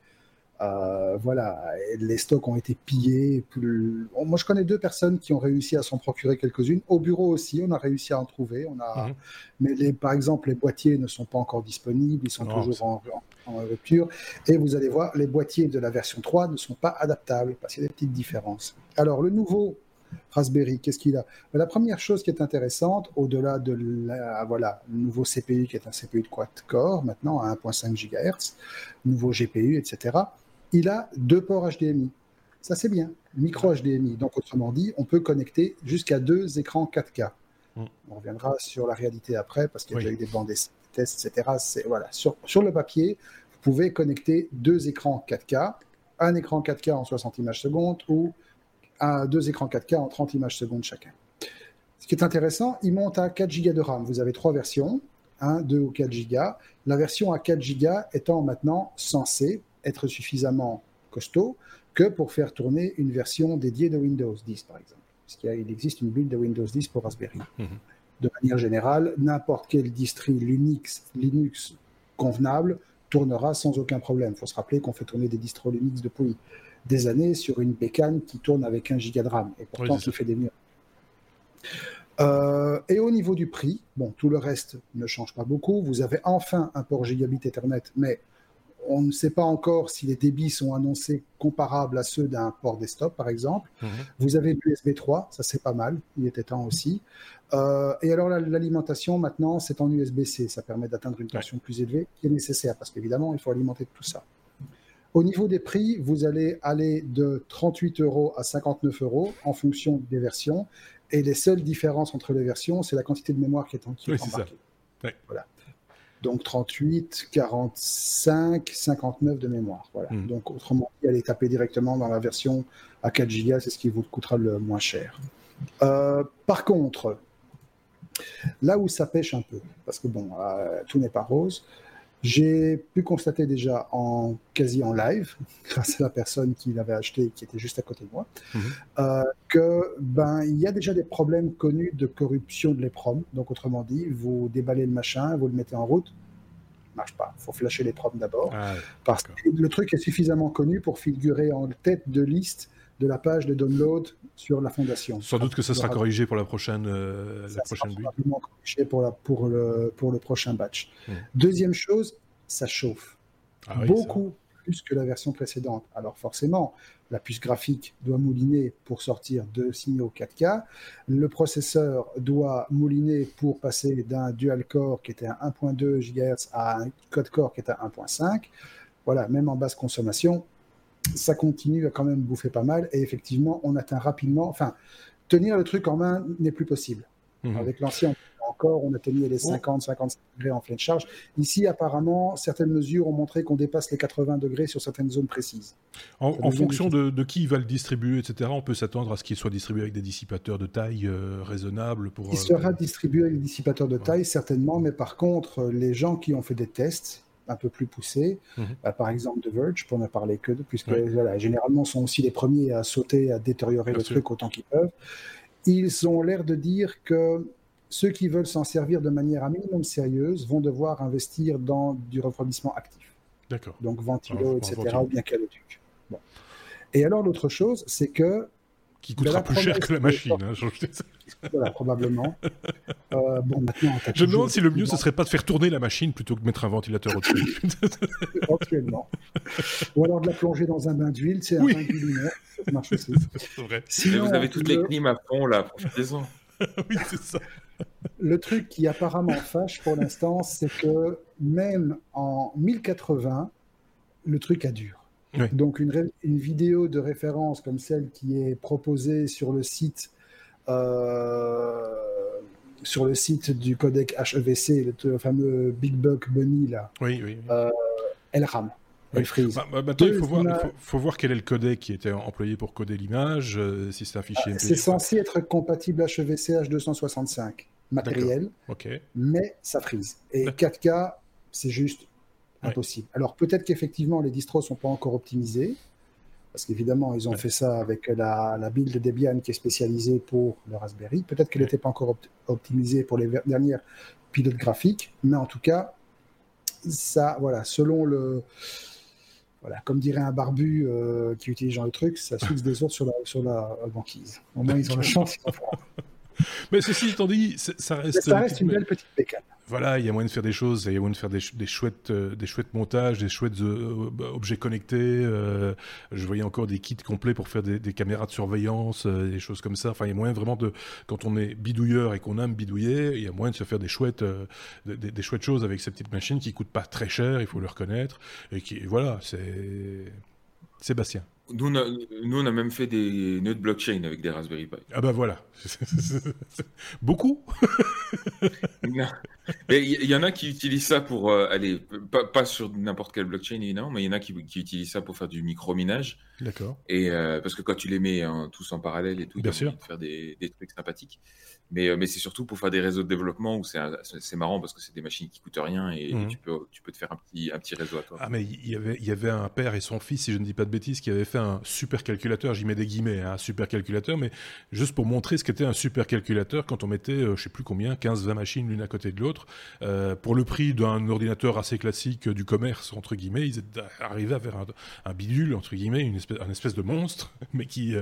Speaker 3: euh, voilà, les stocks ont été pillés. Moi, je connais deux personnes qui ont réussi à s'en procurer quelques-unes. Au bureau aussi, on a réussi à en trouver. On a... Mhm. Mais les, par exemple, les boîtiers ne sont pas encore disponibles, ils sont toujours en, rupture. Et vous allez voir, les boîtiers de la version 3 ne sont pas adaptables parce qu'il y a des petites différences. Alors, le nouveau Raspberry, qu'est-ce qu'il a? La première chose qui est intéressante, au-delà de la, voilà, le nouveau CPU qui est un CPU de quad-core, maintenant à 1.5 GHz, nouveau GPU, etc., il a deux ports HDMI. Ça, c'est bien. Micro HDMI. Donc, autrement dit, on peut connecter jusqu'à deux écrans 4K. Mm. On reviendra sur la réalité après, parce qu'il y a déjà eu des bandes tests, etc. Voilà. Sur, sur le papier, vous pouvez connecter deux écrans 4K, un écran 4K en 60 images secondes ou un, deux écrans 4K en 30 images secondes chacun. Ce qui est intéressant, il monte à 4 Go de RAM. Vous avez trois versions, 1, 2 ou 4 Go. La version à 4 Go étant maintenant censée être suffisamment costaud que pour faire tourner une version dédiée de Windows 10, par exemple. Parce qu'il existe une build de Windows 10 pour Raspberry. Mhm. De manière générale, n'importe quel distri Linux, Linux convenable tournera sans aucun problème. Il faut se rappeler qu'on fait tourner des distros Linux depuis des années sur une bécane qui tourne avec un giga de RAM. Et pourtant, qui fait des murs. Euh, et au niveau du prix, bon, tout le reste ne change pas beaucoup. Vous avez enfin un port gigabit Ethernet, mais on ne sait pas encore si les débits sont annoncés comparables à ceux d'un port desktop, par exemple. Mhm. Vous avez l'USB 3, ça c'est pas mal, il était temps aussi. Euh, et alors l'alimentation, maintenant, c'est en USB-C, ça permet d'atteindre une tension plus élevée qui est nécessaire, parce qu'évidemment, il faut alimenter tout ça. Au niveau des prix, vous allez aller de 38 euros à 59 euros en fonction des versions. Et les seules différences entre les versions, c'est la quantité de mémoire qui est, en, qui oui, embarquée. Voilà. Donc 38, 45, 59 de mémoire. Voilà. Hmm. Donc autrement dit, allez taper directement dans la version à 4 Go, c'est ce qui vous coûtera le moins cher. Euh, par contre, là où ça pêche un peu, parce que bon, euh, tout n'est pas rose, J'ai pu constater déjà en quasi en live, *laughs* grâce à la personne qui l'avait acheté, qui était juste à côté de moi, euh, que ben il y a déjà des problèmes connus de corruption de l'EPROM. Donc autrement dit, vous déballez le machin, vous le mettez en route, marche pas. Il faut flasher les d'abord. Ah parce que le truc est suffisamment connu pour figurer en tête de liste de la page de download sur la fondation.
Speaker 1: Sans doute que ça sera corrigé pour la prochaine, euh, la prochaine sera
Speaker 3: corrigé pour, la, pour, le, pour le prochain batch. Deuxième chose, ça chauffe. Ah Beaucoup plus que la version précédente. Alors forcément, la puce graphique doit mouliner pour sortir de signaux 4K. Le processeur doit mouliner pour passer d'un dual core qui était à 1.2 GHz à un code core qui est à 1.5. Voilà, même en basse consommation, ça continue à quand même bouffer pas mal. Et effectivement, on atteint rapidement. Enfin, tenir le truc en main n'est plus possible. Mhm. Avec l'ancien, encore, on atteignait les 50, 55 degrés en pleine charge. Ici, apparemment, certaines mesures ont montré qu'on dépasse les 80 degrés sur certaines zones précises.
Speaker 1: En, fonction de, qui va le distribuer, etc., on peut s'attendre à ce qu'il soit distribué avec des dissipateurs de taille euh, raisonnable pour.
Speaker 3: Il sera distribué avec des dissipateurs de taille, certainement, mais par contre, les gens qui ont fait des tests, un peu plus poussés, mhm. bah, par exemple The Verge, pour ne parler que de, puisque voilà, généralement sont aussi les premiers à sauter, à détériorer le truc autant qu'ils peuvent. Ils ont l'air de dire que ceux qui veulent s'en servir de manière un minimum sérieuse vont devoir investir dans du refroidissement actif.
Speaker 1: D'accord.
Speaker 3: Donc ventilo, etc., ou bien caloduc. Bon. Et alors l'autre chose, c'est que
Speaker 1: qui coûtera plus cher que la machine. Hein, *laughs*
Speaker 3: voilà, probablement. Euh, bon, maintenant,
Speaker 1: je me demande si le mieux, ce serait pas de faire tourner la machine plutôt que de mettre un ventilateur au-dessus. *laughs*
Speaker 3: Éventuellement. Ou alors de la plonger dans un bain d'huile, c'est un bain d'huile ça marche aussi.
Speaker 2: Vrai. Sinon, vous avez toutes les clims à fond, là, profitez-en. *laughs*
Speaker 1: oui, c'est ça.
Speaker 3: Le truc qui apparemment fâche pour l'instant, c'est que même en 1080, le truc a dur. Donc une, une, vidéo de référence comme celle qui est proposée sur le site euh, sur le site du codec HEVC, le, fameux Big Buck Bunny là,
Speaker 1: oui, oui,
Speaker 3: euh, elle rame. Elle.
Speaker 1: Bah, bah, il faut voir, faut, voir, quel est le codec qui était employé pour coder l'image, euh, si c'est un fichier
Speaker 3: ah, C'est censé être compatible HEVC H265 matériel, mais ça frise. Et 4K, c'est juste impossible. Alors peut-être qu'effectivement les distros sont pas encore optimisés, parce qu'évidemment ils ont fait ça avec la, la, build Debian qui est spécialisée pour le Raspberry. Peut-être qu'elle n'était pas encore optimisée pour les dernières pilotes graphiques, mais en tout cas, ça, voilà, selon le, voilà, comme dirait un barbu euh, qui utilise le truc, ça *laughs* suce des autres sur la, sur la banquise. Au moins ils ont la *laughs* chance.
Speaker 1: Mais ceci étant dit, ça reste,
Speaker 3: ça reste une belle petite bécane.
Speaker 1: Voilà, il y a moyen de faire des choses, il y a moyen de faire des, chouettes, euh, des chouettes montages, des chouettes euh, objets connectés. Euh, je voyais encore des kits complets pour faire des, caméras de surveillance, des choses comme ça. Enfin, il y a moyen vraiment de, quand on est bidouilleur et qu'on aime bidouiller, il y a moyen de se faire des chouettes, des, des, chouettes choses avec ces petites machines qui coûtent pas très cher, il faut le reconnaître. Et qui, voilà, c'est Sébastien.
Speaker 2: Nous on, a, nous, on a même fait des nœuds de blockchain avec des Raspberry Pi.
Speaker 1: Ah bah voilà. *laughs* Beaucoup *laughs*
Speaker 2: Il y, en a qui utilisent ça pour euh, aller, pas, sur n'importe quelle blockchain évidemment, mais il y en a qui, utilisent ça pour faire du micro-minage.
Speaker 1: D'accord.
Speaker 2: Et euh, parce que quand tu les mets tous en parallèle et tout,
Speaker 1: Bien sûr.
Speaker 2: faire des, des, trucs sympathiques. Mais, euh, mais c'est surtout pour faire des réseaux de développement où c'est marrant parce que c'est des machines qui coûtent rien et, mhm. tu, peux, tu peux te faire un petit, un petit réseau à toi.
Speaker 1: Ah, mais il y, avait, il y avait un père et son fils, si je ne dis pas de bêtises, qui avaient fait un supercalculateur, j'y mets des guillemets, hein, un supercalculateur, mais juste pour montrer ce qu'était un supercalculateur quand on mettait, euh, je sais plus combien, 15-20 machines l'une à côté de l'autre. Euh, pour le prix d'un ordinateur assez classique du commerce, entre guillemets, ils étaient arrivés à faire un, bidule, entre guillemets, une espèce, un espèce de monstre, *laughs* mais qui,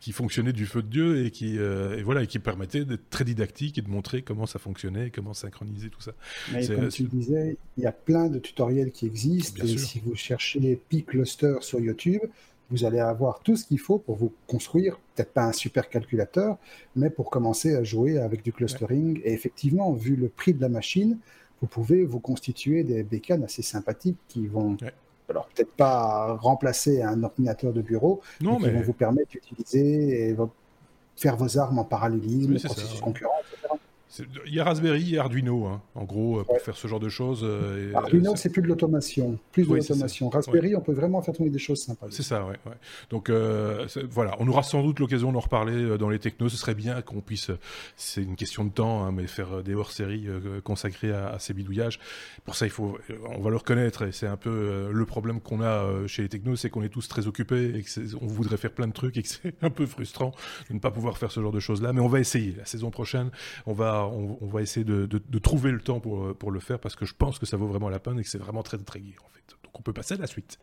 Speaker 1: qui fonctionnait du feu de Dieu et qui, et voilà, et qui permettait d'être très didactique et de montrer comment ça fonctionnait, comment synchroniser tout ça.
Speaker 3: Mais comme tu disais, il y a plein de tutoriels qui existent. et si vous cherchez P-Cluster sur YouTube, vous allez avoir tout ce qu'il faut pour vous construire, peut-être pas un super calculateur, mais pour commencer à jouer avec du clustering. Et effectivement, vu le prix de la machine, vous pouvez vous constituer des bécanes assez sympathiques qui vont alors peut-être pas remplacer un ordinateur de bureau, non, mais, qui vont vous permettre d'utiliser faire vos armes en parallélisme, processus concurrent, etc.
Speaker 1: Il y a Raspberry et Arduino, hein, en gros, euh, pour faire ce genre de choses.
Speaker 3: Euh, Arduino, c'est plus de l'automation. Plus de l'automation. Raspberry, on peut vraiment faire tourner des choses sympas.
Speaker 1: C'est ça, ouais. Donc euh, voilà, on aura sans doute l'occasion d'en reparler dans les technos. Ce serait bien qu'on puisse, c'est une question de temps, hein, mais faire des hors-séries consacrées à, ces bidouillages. Pour ça, il faut, on va le reconnaître, et c'est un peu le problème qu'on a chez les technos, c'est qu'on est tous très occupés et qu'on voudrait faire plein de trucs et que c'est *laughs* un peu frustrant de ne pas pouvoir faire ce genre de choses-là. Mais on va essayer. La saison prochaine, on va on, va essayer de, trouver le temps pour, pour le faire parce que je pense que ça vaut vraiment la peine et que c'est vraiment très très gai en fait. Donc on peut passer à la suite.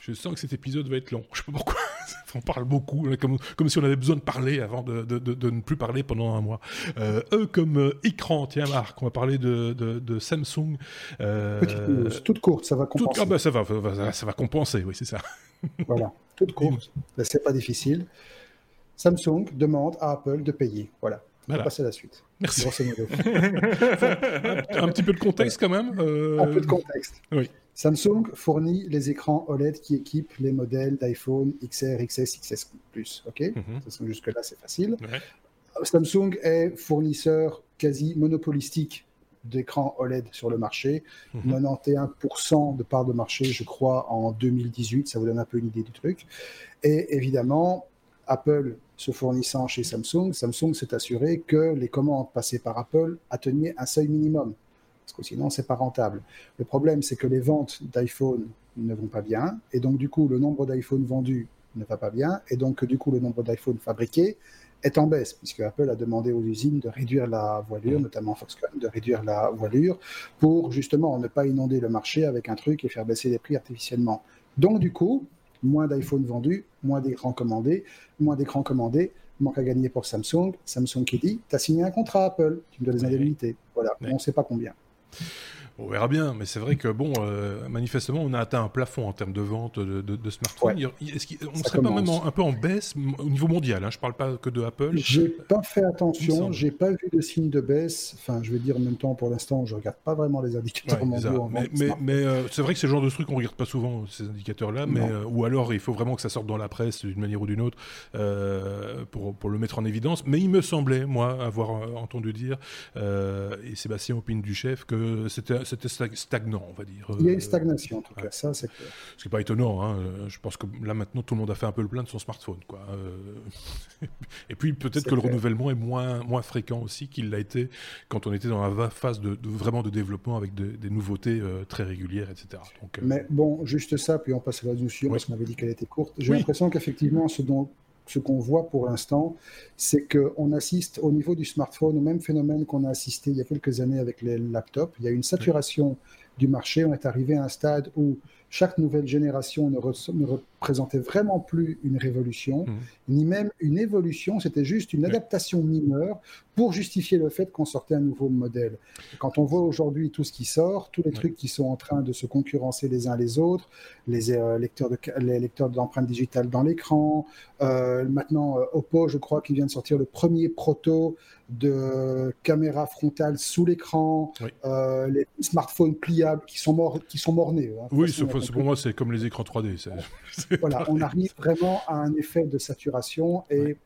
Speaker 1: Je sens que cet épisode va être long. Je sais pas pourquoi. *laughs* on parle beaucoup, comme, comme si on avait besoin de parler avant de, de, ne plus parler pendant un mois. Euh, eux, comme euh, écran, tiens Marc, on va parler de, Samsung.
Speaker 3: Euh, Petite toute courte, ça va compenser.
Speaker 1: ah bah, ça, va, ça, va, compenser, oui, c'est ça.
Speaker 3: voilà, toute *laughs* courte, c'est pas difficile. Samsung demande à Apple de payer. Voilà. On va passer à la suite.
Speaker 1: Merci. *laughs* un, petit peu de contexte quand même.
Speaker 3: Euh, un peu de contexte.
Speaker 1: Oui.
Speaker 3: Samsung fournit les écrans OLED qui équipent les modèles d'iPhone XR, XS, XS Plus. Ok. Mhm. Jusque là, c'est facile. Samsung est fournisseur quasi monopolistique d'écrans OLED sur le marché. 91% mhm. de part de marché, je crois, en 2018. Ça vous donne un peu une idée du truc. Et évidemment, Apple se fournissant chez Samsung, Samsung s'est assuré que les commandes passées par Apple atteignaient un seuil minimum, parce que sinon c'est pas rentable. Le problème, c'est que les ventes d'iPhone ne vont pas bien, et donc du coup le nombre d'iPhone vendus ne va pas bien, et donc du coup le nombre d'iPhone fabriqués est en baisse, puisque Apple a demandé aux usines de réduire la voilure, notamment Foxconn, de réduire la voilure pour justement ne pas inonder le marché avec un truc et faire baisser les prix artificiellement. Donc du coup, moins d'iPhone vendus, moins d'écrans commandés, moins d'écrans commandés, manque à gagner pour Samsung. Samsung qui dit, tu as signé un contrat Apple, tu me donnes des indemnités. Voilà, on ne sait pas combien.
Speaker 1: On verra bien, mais c'est vrai que bon, euh, manifestement, on a atteint un plafond en termes de vente de, smartphones. On ne serait pas même un peu en baisse au niveau mondial hein, Je ne parle pas que de Apple.
Speaker 3: J'ai pas fait attention, j'ai pas vu de signe de baisse. Enfin, je vais dire en même temps, pour l'instant, je regarde pas vraiment les indicateurs mondiaux.
Speaker 1: Mais, euh, c'est vrai que c'est le genre de truc qu'on regarde pas souvent ces indicateurs-là, mais euh, ou alors il faut vraiment que ça sorte dans la presse d'une manière ou d'une autre pour, pour, le mettre en évidence. Mais il me semblait, moi, avoir entendu dire, et Sébastien opine du chef, que c'était c'était stagnant, on va dire.
Speaker 3: Il y a une stagnation, en tout cas, ça c'est
Speaker 1: clair. Ce qui n'est pas étonnant, hein. je pense que là maintenant tout le monde a fait un peu le plein de son smartphone. Quoi. Euh. *laughs* Et puis peut-être que le renouvellement est moins, moins fréquent aussi qu'il l'a été quand on était dans la phase de, vraiment de développement avec des nouveautés euh, très régulières, etc.
Speaker 3: Donc, euh, Mais bon, juste ça, puis on passe à la discussion parce qu'on avait dit qu'elle était courte. J'ai l'impression qu'effectivement, ce dont ce qu'on voit pour l'instant, c'est qu'on assiste au niveau du smartphone au même phénomène qu'on a assisté il y a quelques années avec les laptops. Il y a une saturation du marché. On est arrivé à un stade où chaque nouvelle génération ne, représentait vraiment plus une révolution, mmh. ni même une évolution, c'était juste une adaptation mineure pour justifier le fait qu'on sortait un nouveau modèle. quand on voit aujourd'hui tout ce qui sort, tous les trucs qui sont en train de se concurrencer les uns les autres, les euh, lecteurs de les lecteurs d'empreintes digitales dans l'écran, euh, maintenant euh, Oppo, je crois, qui vient de sortir le premier proto de caméra frontale sous l'écran, les smartphones pliables qui sont morts, qui sont mornés.
Speaker 1: Hein. oui, pour moi, c'est comme les écrans 3D. *laughs*
Speaker 3: voilà, on arrive vraiment à un effet de saturation et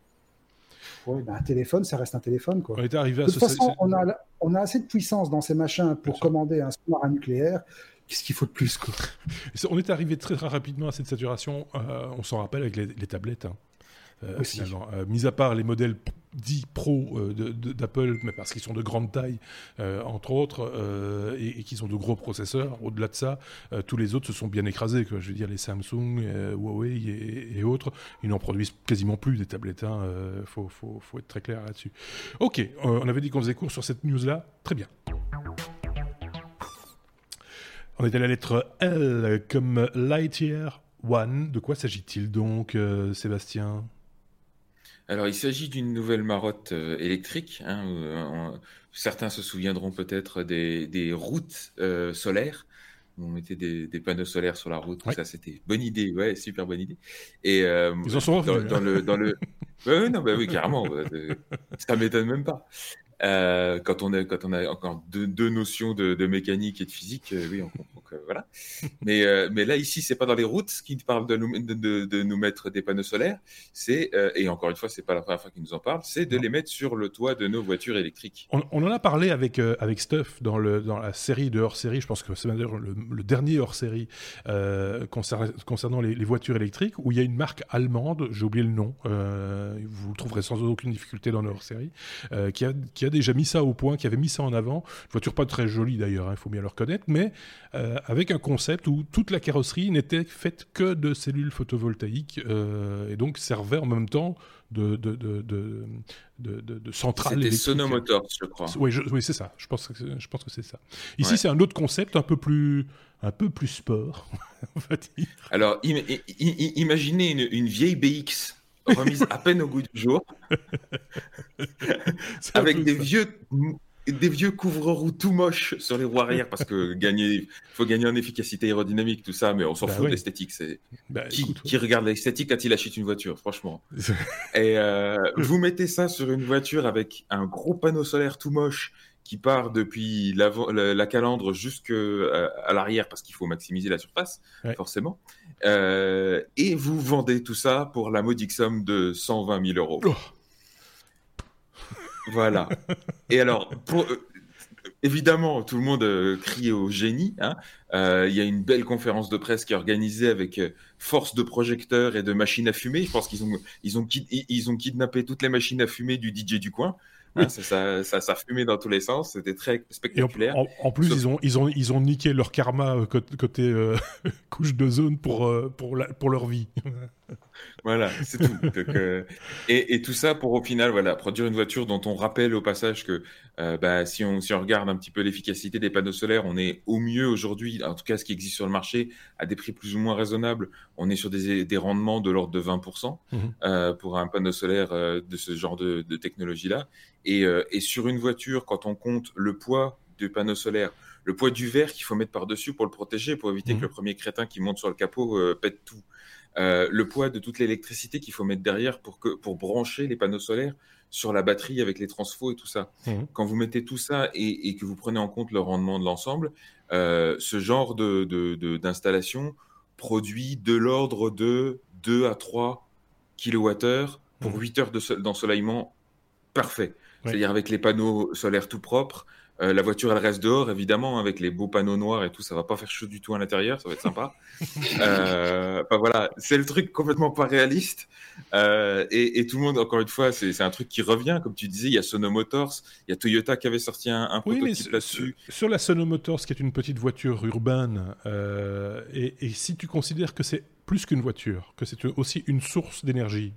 Speaker 3: ben, un téléphone, ça reste un téléphone. Quoi.
Speaker 1: On est arrivé
Speaker 3: à de toute façon, on a, on a assez de puissance dans ces machins pour commander un sous-marin nucléaire. Qu'est-ce qu'il faut de plus quoi? *laughs*
Speaker 1: On est arrivé très, très rapidement à cette saturation. Euh, on s'en rappelle avec les, tablettes. Hein. Euh, euh, mis à part les modèles dits pro euh, d'Apple, mais parce qu'ils sont de grande taille, entre autres, et, qu'ils ont de gros processeurs, au-delà de ça, tous les autres se sont bien écrasés. Quoi. Je veux dire, les Samsung, Huawei et, autres, ils n'en produisent quasiment plus des tablettes. Il hein, faut, faut, faut, être très clair là-dessus. Ok, on avait dit qu'on faisait court sur cette news-là. Très bien. On est à la lettre L comme Lightyear One. De quoi s'agit-il donc, Sébastien?
Speaker 2: Alors, il s'agit d'une nouvelle marotte euh, électrique. Hein, euh, certains se souviendront peut-être des, routes euh, solaires. On mettait des, panneaux solaires sur la route. Ça, c'était bonne idée. Ouais, super bonne idée.
Speaker 1: Et ils en sont
Speaker 2: dans, dans, le, dans le... *laughs* non, bah oui, carrément. ça m'étonne même pas. Quand on a quand on a encore deux, notions de, mécanique et de physique, oui, on comprend voilà. mais, mais là, ici, c'est pas dans les routes qui parle de nous, de, de, nous mettre des panneaux solaires. C'est, et encore une fois, c'est pas la première fois qu'ils nous en parlent, c'est de les mettre sur le toit de nos voitures électriques.
Speaker 1: On, en a parlé avec, avec Stuff dans, le, dans la série de hors-série, je pense que c'est d'ailleurs le, dernier hors-série concernant les, les, voitures électriques, où il y a une marque allemande, j'ai oublié le nom, vous le trouverez sans aucune difficulté dans leur série, qui, a, qui a déjà mis ça au point, qui avait mis ça en avant. Une voiture pas très jolie d'ailleurs, il hein, faut bien le reconnaître, mais euh, avec un concept où toute la carrosserie n'était faite que de cellules photovoltaïques euh, et donc servait en même temps de, de, de, de, de centrale
Speaker 2: C'était Sonomotors, je crois.
Speaker 1: Oui, oui c'est ça. Je pense que, je pense que c'est ça. Ici, c'est un autre concept un peu plus, un peu plus sport, *laughs* on va dire.
Speaker 2: Alors, imaginez une, une vieille BX remise à peine au goût du jour, *laughs* avec des vieux, des vieux couvre-roues tout moches sur les roues arrière parce que gagner, faut gagner en efficacité aérodynamique, tout ça, mais on s'en bah fout de l'esthétique. C'est bah, qui, regarde l'esthétique quand il achète une voiture, franchement. *laughs* Et euh, vous mettez ça sur une voiture avec un gros panneau solaire tout moche qui part depuis la, la, calandre jusqu'à euh, l'arrière parce qu'il faut maximiser la surface, forcément. Euh, et vous vendez tout ça pour la modique somme de 120 000 euros. Oh. Voilà. *laughs* Et alors, pour, euh, évidemment, tout le monde crie au génie. Hein. Il y a une belle conférence de presse qui est organisée avec force de projecteurs et de machines à fumer. Je pense qu'ils ont, ils ont, ils ont kidnappé toutes les machines à fumer du DJ du coin. Hein, ça, ça, ça, fumait dans tous les sens, c'était très spectaculaire.
Speaker 1: En, plus, ils, ont, ils, ont, ils ont niqué leur karma euh, côté, euh, *laughs* couche de zone pour, euh, pour, pour leur vie.
Speaker 2: Voilà, c'est tout. et, et, tout ça pour au final voilà, produire une voiture dont on rappelle au passage que bah, si, on, si on regarde un petit peu l'efficacité des panneaux solaires, on est au mieux aujourd'hui, en tout cas ce qui existe sur le marché, à des prix plus ou moins raisonnables. On est sur des, des rendements de l'ordre de 20% mmh pour un panneau solaire de ce genre de, de technologie-là. Euh, et, sur une voiture, quand on compte le poids du panneau solaire, le poids du verre qu'il faut mettre par-dessus pour le protéger, pour éviter que le mhm. premier crétin qui monte sur le capot euh, pète tout, euh, le poids de toute l'électricité qu'il faut mettre derrière pour, que, pour brancher les panneaux solaires sur la batterie avec les transfos et tout ça. Mhm. Quand vous mettez tout ça et, que vous prenez en compte le rendement de l'ensemble, ce genre d'installation de, produit de l'ordre de 2 à 3 kWh pour 8 mhm. heures d'ensoleillement parfait. C'est-à-dire avec les panneaux solaires tout propres. Euh, la voiture, elle reste dehors, évidemment, avec les beaux panneaux noirs et tout. Ça va pas faire chaud du tout à l'intérieur, ça va être sympa. *laughs* euh, voilà, c'est le truc complètement pas réaliste. Euh, et, tout le monde, encore une fois, c'est un truc qui revient. Comme tu disais, il y a Sono Motors, il y a Toyota qui avait sorti un, un prototype là-dessus.
Speaker 1: Sur la Sono Motors, qui est une petite voiture urbaine, euh, et, et si tu considères que c'est plus qu'une voiture, que c'est aussi une source d'énergie,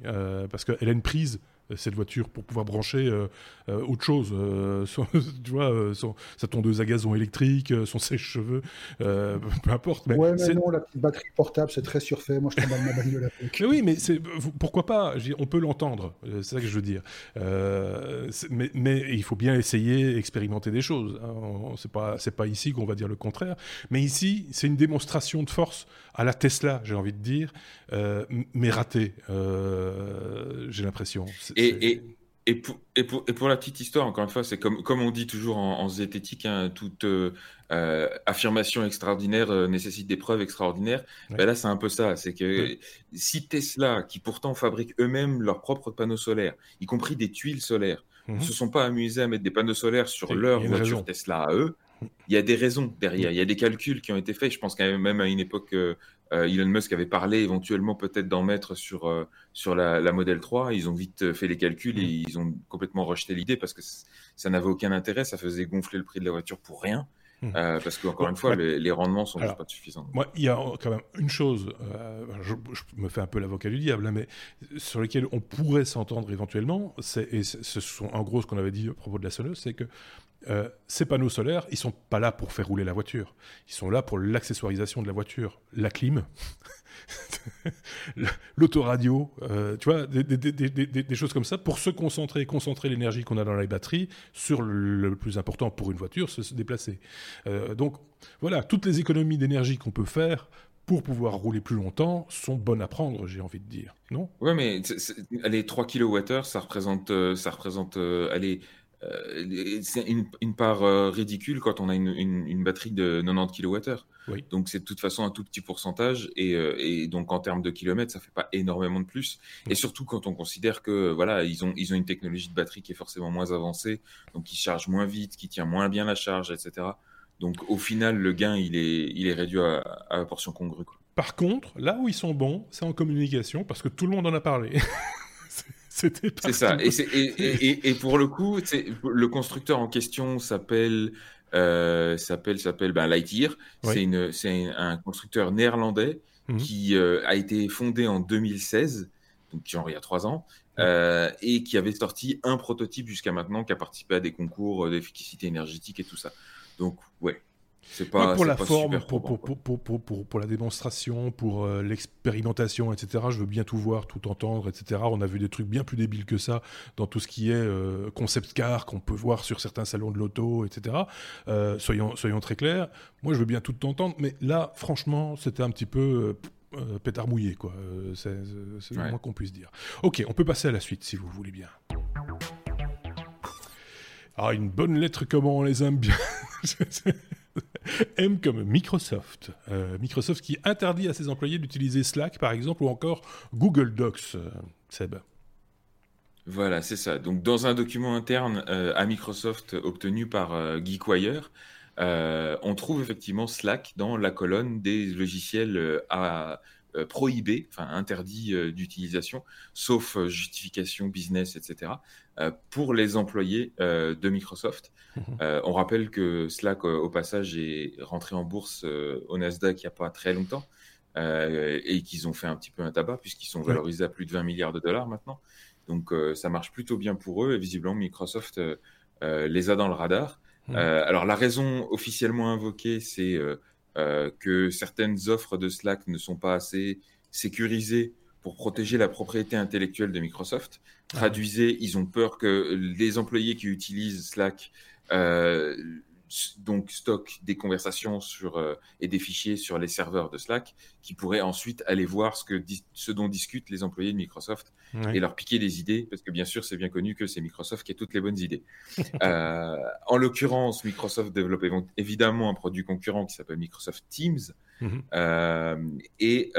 Speaker 1: parce qu'elle a une prise cette voiture pour pouvoir brancher euh, euh, autre chose. Euh, *laughs* tu vois, sa tondeuse à gazon électrique, son sèche-cheveux, *laughs* peu importe.
Speaker 3: Mais ouais, mais non, la petite batterie portable, c'est très surfait. Moi, je dans ma bagnole
Speaker 1: avec. oui, mais pourquoi pas On peut l'entendre, c'est ça que je veux dire. mais, mais, il faut bien essayer, expérimenter des choses. Hein. C'est pas, c'est pas ici qu'on va dire le contraire. Mais ici, c'est une démonstration de force à la Tesla, j'ai envie de dire, mais ratée, j'ai l'impression.
Speaker 2: Et, et, pour, et, pour, et, pour, la petite histoire, encore une fois, c'est comme, comme on dit toujours en, zététique, hein, toute euh, euh, affirmation extraordinaire euh, nécessite des preuves extraordinaires. Ben là, c'est un peu ça. C'est que si Tesla, qui pourtant fabrique eux-mêmes leurs propres panneaux solaires, y compris des tuiles solaires, ne mhm. se sont pas amusés à mettre des panneaux solaires sur leur voiture Tesla à eux, il y a des raisons derrière, il y a des calculs qui ont été faits. Je pense quand même à une époque, Elon Musk avait parlé éventuellement peut-être d'en mettre sur, euh, sur la, la, Model 3. Ils ont vite fait les calculs et mm. ils ont complètement rejeté l'idée parce que ça n'avait aucun intérêt, ça faisait gonfler le prix de la voiture pour rien. Mm. parce qu'encore une fois, les, rendements sont pas suffisants.
Speaker 1: Moi, il y a quand même une chose, je, me fais un peu l'avocat du diable, hein, mais sur lequel on pourrait s'entendre éventuellement, et ce sont en gros ce qu'on avait dit à propos de la sonneuse, c'est que euh, ces panneaux solaires, ils sont pas là pour faire rouler la voiture. Ils sont là pour l'accessoirisation de la voiture. La clim, *laughs* l'autoradio, euh, tu vois, des, choses comme ça pour se concentrer, concentrer l'énergie qu'on a dans les batteries sur le, plus important pour une voiture, se, déplacer. Euh, donc voilà, toutes les économies d'énergie qu'on peut faire pour pouvoir rouler plus longtemps sont bonnes à prendre, j'ai envie de dire, non?
Speaker 2: Ouais, mais les 3 kWh, ça représente, ça représente allez, euh, c'est une, part euh, ridicule quand on a une, batterie de 90 kWh. Donc c'est de toute façon un tout petit pourcentage et, donc en termes de kilomètres, ça fait pas énormément de plus. Et surtout quand on considère que voilà, ils ont ils ont une technologie de batterie qui est forcément moins avancée, donc qui charge moins vite, qui tient moins bien la charge, etc. Donc au final, le gain il est il est réduit à, à portion congrue.
Speaker 1: Par contre, là où ils sont bons, c'est en communication parce que tout le monde en a parlé. *laughs*
Speaker 2: C'est ça. Et, et, pour le coup, le constructeur en question s'appelle euh, s'appelle s'appelle ben, Lightyear. C'est un constructeur néerlandais mhm. qui euh, a été fondé en 2016, donc genre il y a trois ans, euh, et qui avait sorti un prototype jusqu'à maintenant, qui a participé à des concours d'efficacité énergétique et tout ça. Donc ouais,
Speaker 1: pas, pour la forme, pour, pour, pour, pour, la démonstration, pour euh, l'expérimentation, etc. Je veux bien tout voir, tout entendre, etc. On a vu des trucs bien plus débiles que ça dans tout ce qui est euh, concept car qu'on peut voir sur certains salons de l'auto, etc. Euh, soyons, soyons très clairs. Moi, je veux bien tout entendre, mais là, franchement, c'était un petit peu pétard mouillé, quoi. c'est le moins qu'on puisse dire. Ok, on peut passer à la suite, si vous voulez bien. Ah, une bonne lettre, comment on les aime bien. *laughs* *laughs* M comme Microsoft. Euh, Microsoft qui interdit à ses employés d'utiliser Slack, par exemple, ou encore Google Docs, euh, Seb.
Speaker 2: Voilà, c'est ça. Donc, dans un document interne euh, à Microsoft obtenu par GeekWire, on trouve effectivement Slack dans la colonne des logiciels à euh, prohibé, enfin interdit euh, d'utilisation, sauf euh, justification business, etc., pour les employés de Microsoft. Mhm. on rappelle que Slack, au passage, est rentré en bourse au Nasdaq il n'y a pas très longtemps. et qu'ils ont fait un petit peu un tabac puisqu'ils sont valorisés à plus de 20 milliards de dollars maintenant. Donc ça marche plutôt bien pour eux et visiblement Microsoft les a dans le radar. Mhm. alors la raison officiellement invoquée, c'est euh, que certaines offres de Slack ne sont pas assez sécurisées pour protéger la propriété intellectuelle de Microsoft. Ah Traduisez, ils ont peur que les employés qui utilisent Slack euh, donc stocke des conversations sur, euh, et des fichiers sur les serveurs de Slack qui pourraient ensuite aller voir ce, que, ce dont discutent les employés de Microsoft et leur piquer des idées, parce que bien sûr, c'est bien connu que c'est Microsoft qui a toutes les bonnes idées. *laughs* euh, en l'occurrence, Microsoft développe évidemment un produit concurrent qui s'appelle Microsoft Teams. Mhm. euh, et,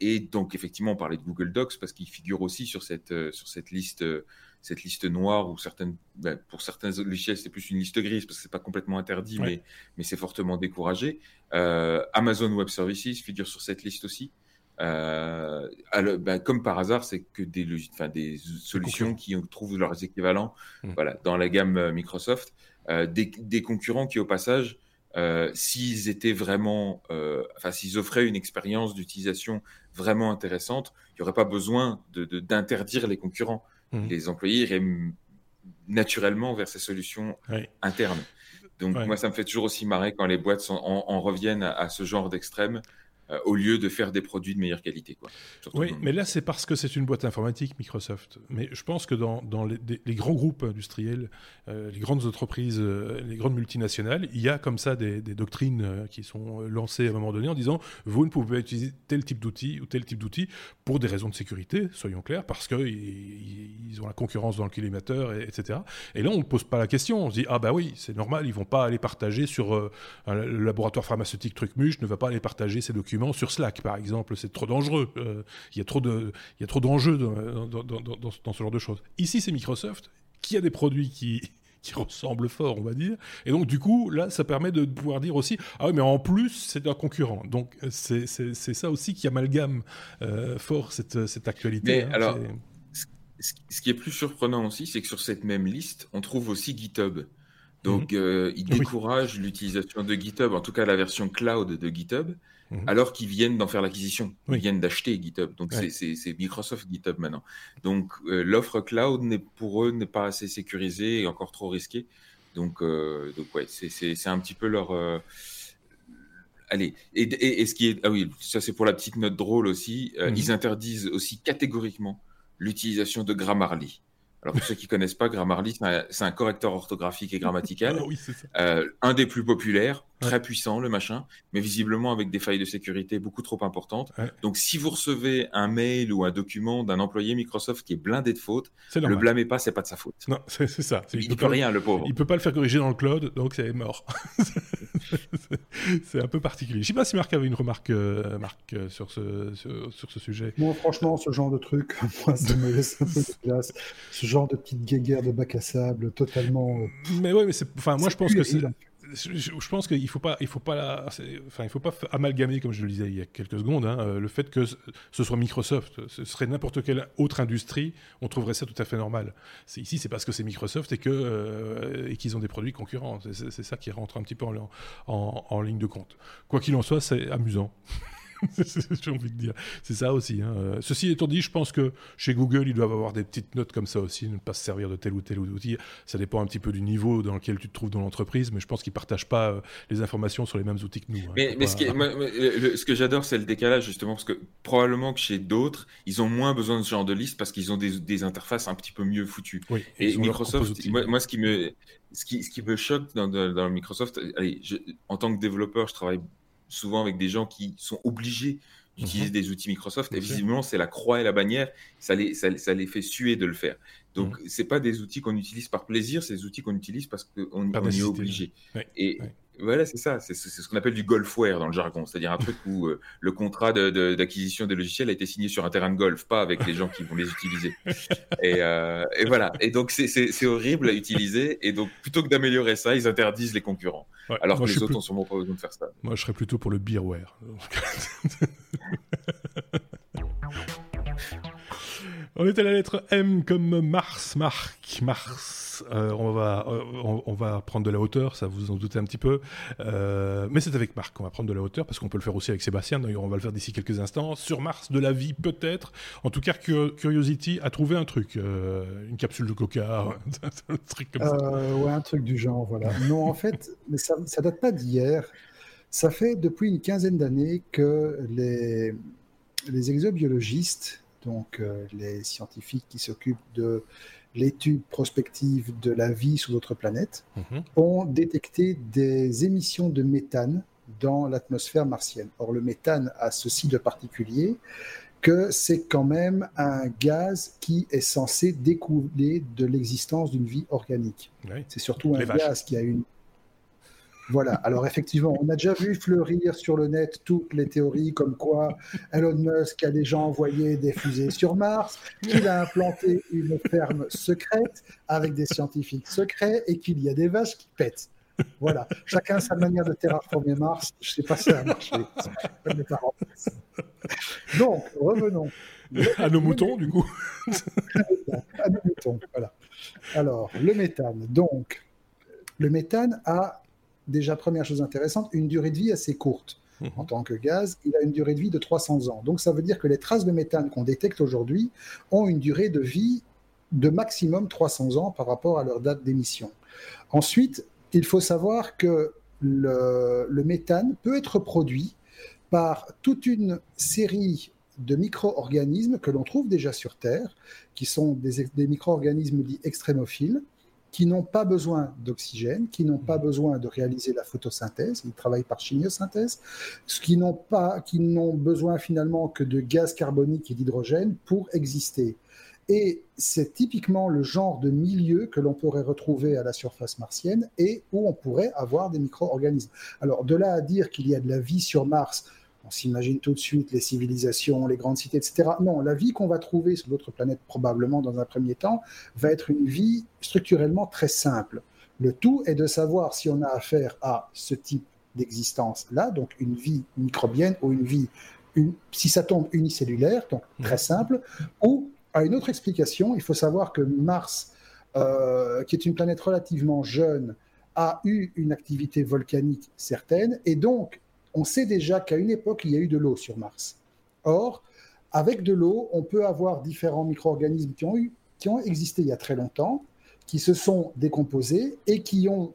Speaker 2: et donc, effectivement, on parlait de Google Docs parce qu'il figure aussi sur cette, sur cette liste cette liste noire ou certaines, ben, pour certains logiciels, c'est plus une liste grise parce que c'est pas complètement interdit, mais, mais c'est fortement découragé. Euh, Amazon Web Services figure sur cette liste aussi. Euh, ben, comme par hasard, c'est que des, solutions qui trouvent leurs équivalents mmh. voilà, dans la gamme euh, Microsoft. Euh, des, des, concurrents qui, au passage, euh, s'ils étaient vraiment, enfin, s'ils offraient une expérience d'utilisation vraiment intéressante, il n'y aurait pas besoin d'interdire de, les concurrents. Mmh. Les employés iraient naturellement vers ces solutions internes. Donc moi, ça me fait toujours aussi marrer quand les boîtes en, reviennent à ce genre d'extrême euh, au lieu de faire des produits de meilleure qualité. Quoi.
Speaker 1: oui, mais là, c'est parce que c'est une boîte informatique, Microsoft. Mais je pense que dans, dans les, les, grands groupes industriels, euh, les grandes entreprises, euh, les grandes multinationales, il y a comme ça des, des doctrines qui sont lancées à un moment donné en disant vous ne pouvez pas utiliser tel type d'outil ou tel type d'outil pour des raisons de sécurité, soyons clairs, parce qu'ils ils ont la concurrence dans le collimateur, et, etc. Et là, on ne pose pas la question. On se dit ah bah oui, c'est normal, ils vont pas aller partager sur un, le laboratoire pharmaceutique Trucmuche ne va pas aller partager ses documents sur Slack, par exemple. C'est trop dangereux. Euh, il y a trop de, il y a trop d'enjeux dans, dans, ce genre de choses. Ici, c'est Microsoft qui a des produits qui, *laughs* qui ressemblent fort, on va dire. Et donc, du coup, là, ça permet de pouvoir dire aussi, ah oui, mais en plus, c'est un concurrent. Donc, c'est ça aussi qui amalgame euh, fort cette, cette actualité.
Speaker 2: Mais hein. alors, ce qui est plus surprenant aussi, c'est que sur cette même liste, on trouve aussi GitHub. Donc, mhm. euh, il décourage l'utilisation de GitHub, en tout cas la version cloud de GitHub. Mhm. alors qu'ils viennent d'en faire l'acquisition. Ils viennent d'acheter GitHub. Donc, c'est Microsoft GitHub maintenant. Donc, euh, l'offre cloud, pour eux, n'est pas assez sécurisée et encore trop risquée. Donc, euh, donc ouais, c'est un petit peu leur. Euh, allez, et, et, ce qui est. Ah oui, ça, c'est pour la petite note drôle aussi. Mhm. Ils interdisent aussi catégoriquement l'utilisation de Grammarly. Alors, pour ceux qui ne connaissent pas, Grammarly, c'est un, correcteur orthographique et *laughs* grammatical. Ah euh, un des plus populaires, très puissant, le machin, mais visiblement avec des failles de sécurité beaucoup trop importantes. Donc, si vous recevez un mail ou un document d'un employé Microsoft qui est blindé de fautes, le blâmez pas, c'est pas de sa faute.
Speaker 1: Non, c'est ça.
Speaker 2: Il ne peut rien, le pauvre.
Speaker 1: Il peut pas le faire corriger dans le cloud, donc c'est mort. *laughs* c'est un peu particulier. Je sais pas si Marc avait une remarque, euh, Marc, euh, sur ce, sur, ce sujet.
Speaker 3: Moi, franchement, ce genre de truc, *laughs* moi, ça me laisse un peu de place. Ce genre de petite guéguerre de bac à sable, totalement.
Speaker 1: Mais ouais, mais c'est. Enfin, moi, je pense que c'est je, pense qu'il faut pas, il faut pas, enfin, il faut pas amalgamer, comme je le disais il y a quelques secondes, hein, euh, le fait que ce soit Microsoft, ce serait n'importe quelle autre industrie, on trouverait ça tout à fait normal. Ici, c'est parce que c'est Microsoft et que euh, et qu'ils ont des produits concurrents. C'est ça qui rentre un petit peu en ligne de compte. Quoi qu'il en soit, c'est amusant. *laughs* J'ai envie de dire. C'est ça aussi. Hein. Ceci étant dit, je pense que chez Google, ils doivent avoir des petites notes comme ça aussi, ne pas se servir de tel ou tel outil. Ça dépend un petit peu du niveau dans lequel tu te trouves dans l'entreprise, mais je pense qu'ils ne partagent pas euh, les informations sur les mêmes outils que nous. Hein.
Speaker 2: Mais, ce, que j'adore, c'est le décalage, justement, parce que probablement que chez d'autres, ils ont moins besoin de ce genre de liste parce qu'ils ont des, interfaces un petit peu mieux foutues. Et Microsoft, moi, ce qui me. Ce qui, ce qui me choque dans, dans, Microsoft, allez, en tant que développeur, je travaille souvent avec des gens qui sont obligés d'utiliser mhm. des outils Microsoft. Et visiblement, c'est la croix et la bannière. Ça les, ça, les fait suer de le faire. Donc, mhm. c'est pas des outils qu'on utilise par plaisir, c'est des outils qu'on utilise parce qu'on on y est obligé. Et, voilà, c'est ça. C'est ce qu'on appelle du golfware dans le jargon. C'est-à-dire un truc *laughs* où euh, le contrat d'acquisition des logiciels a été signé sur un terrain de golf, pas avec les gens qui vont les utiliser. Et, euh, et voilà. Et donc, c'est horrible à utiliser. Et donc, plutôt que d'améliorer ça, ils interdisent les concurrents. alors que les autres n'ont sûrement pas besoin de faire ça.
Speaker 1: Moi, je serais plutôt pour le beerware. *laughs* On est à la lettre M comme Mars, Marc, Mars. Euh, on, va, euh, on, va prendre de la hauteur, ça vous en doutez un petit peu. Euh, mais c'est avec Marc qu'on va prendre de la hauteur, parce qu'on peut le faire aussi avec Sébastien. D'ailleurs, on va le faire d'ici quelques instants. Sur Mars, de la vie, peut-être. En tout cas, Curiosity a trouvé un truc. une capsule de coca, *laughs*
Speaker 3: un truc comme ça. ouais, un truc du genre, voilà. Non, en fait, *laughs* mais ça ne date pas d'hier. Ça fait depuis une quinzaine d'années que les exobiologistes donc euh, les scientifiques qui s'occupent de l'étude prospective de la vie sur d'autres planètes, mhm. ont détecté des émissions de méthane dans l'atmosphère martienne. Or, le méthane a ceci de particulier que c'est quand même un gaz qui est censé découler de l'existence d'une vie organique. C'est surtout un gaz qui a une voilà. Alors effectivement, on a déjà vu fleurir sur le net toutes les théories comme quoi Elon Musk a déjà envoyé des fusées sur Mars, qu'il a implanté une ferme secrète avec des scientifiques secrets et qu'il y a des vaches qui pètent. Voilà. Chacun sa manière de terraformer Mars. Je ne sais pas si ça a marché. Donc, revenons.
Speaker 1: À nos moutons, du coup.
Speaker 3: à nos moutons, voilà. Alors, le méthane. Donc, le méthane a déjà, première chose intéressante, une durée de vie assez courte. Mhm. En tant que gaz, il a une durée de vie de 300 ans. Donc ça veut dire que les traces de méthane qu'on détecte aujourd'hui ont une durée de vie de maximum 300 ans par rapport à leur date d'émission. Ensuite, il faut savoir que le, méthane peut être produit par toute une série de micro-organismes que l'on trouve déjà sur Terre, qui sont des, des micro-organismes dits extrémophiles, qui n'ont pas besoin d'oxygène, qui n'ont pas mmh. besoin de réaliser la photosynthèse, ils travaillent par chimiosynthèse, qui n'ont pas, qui n'ont besoin finalement que de gaz carbonique et d'hydrogène pour exister. Et c'est typiquement le genre de milieu que l'on pourrait retrouver à la surface martienne et où on pourrait avoir des micro-organismes. Alors de là à dire qu'il y a de la vie sur Mars, on s'imagine tout de suite les civilisations, les grandes cités, etc. Non, la vie qu'on va trouver sur d'autres planètes, probablement dans un premier temps, va être une vie structurellement très simple. Le tout est de savoir si on a affaire à ce type d'existence-là, donc une vie microbienne ou une vie, si ça tombe unicellulaire, donc très simple, ou à une autre explication, il faut savoir que Mars, euh, qui est une planète relativement jeune, a eu une activité volcanique certaine, et donc on sait déjà qu'à une époque, il y a eu de l'eau sur Mars. Or, avec de l'eau, on peut avoir différents micro-organismes qui ont, eu, qui ont existé il y a très longtemps, qui se sont décomposés et qui ont,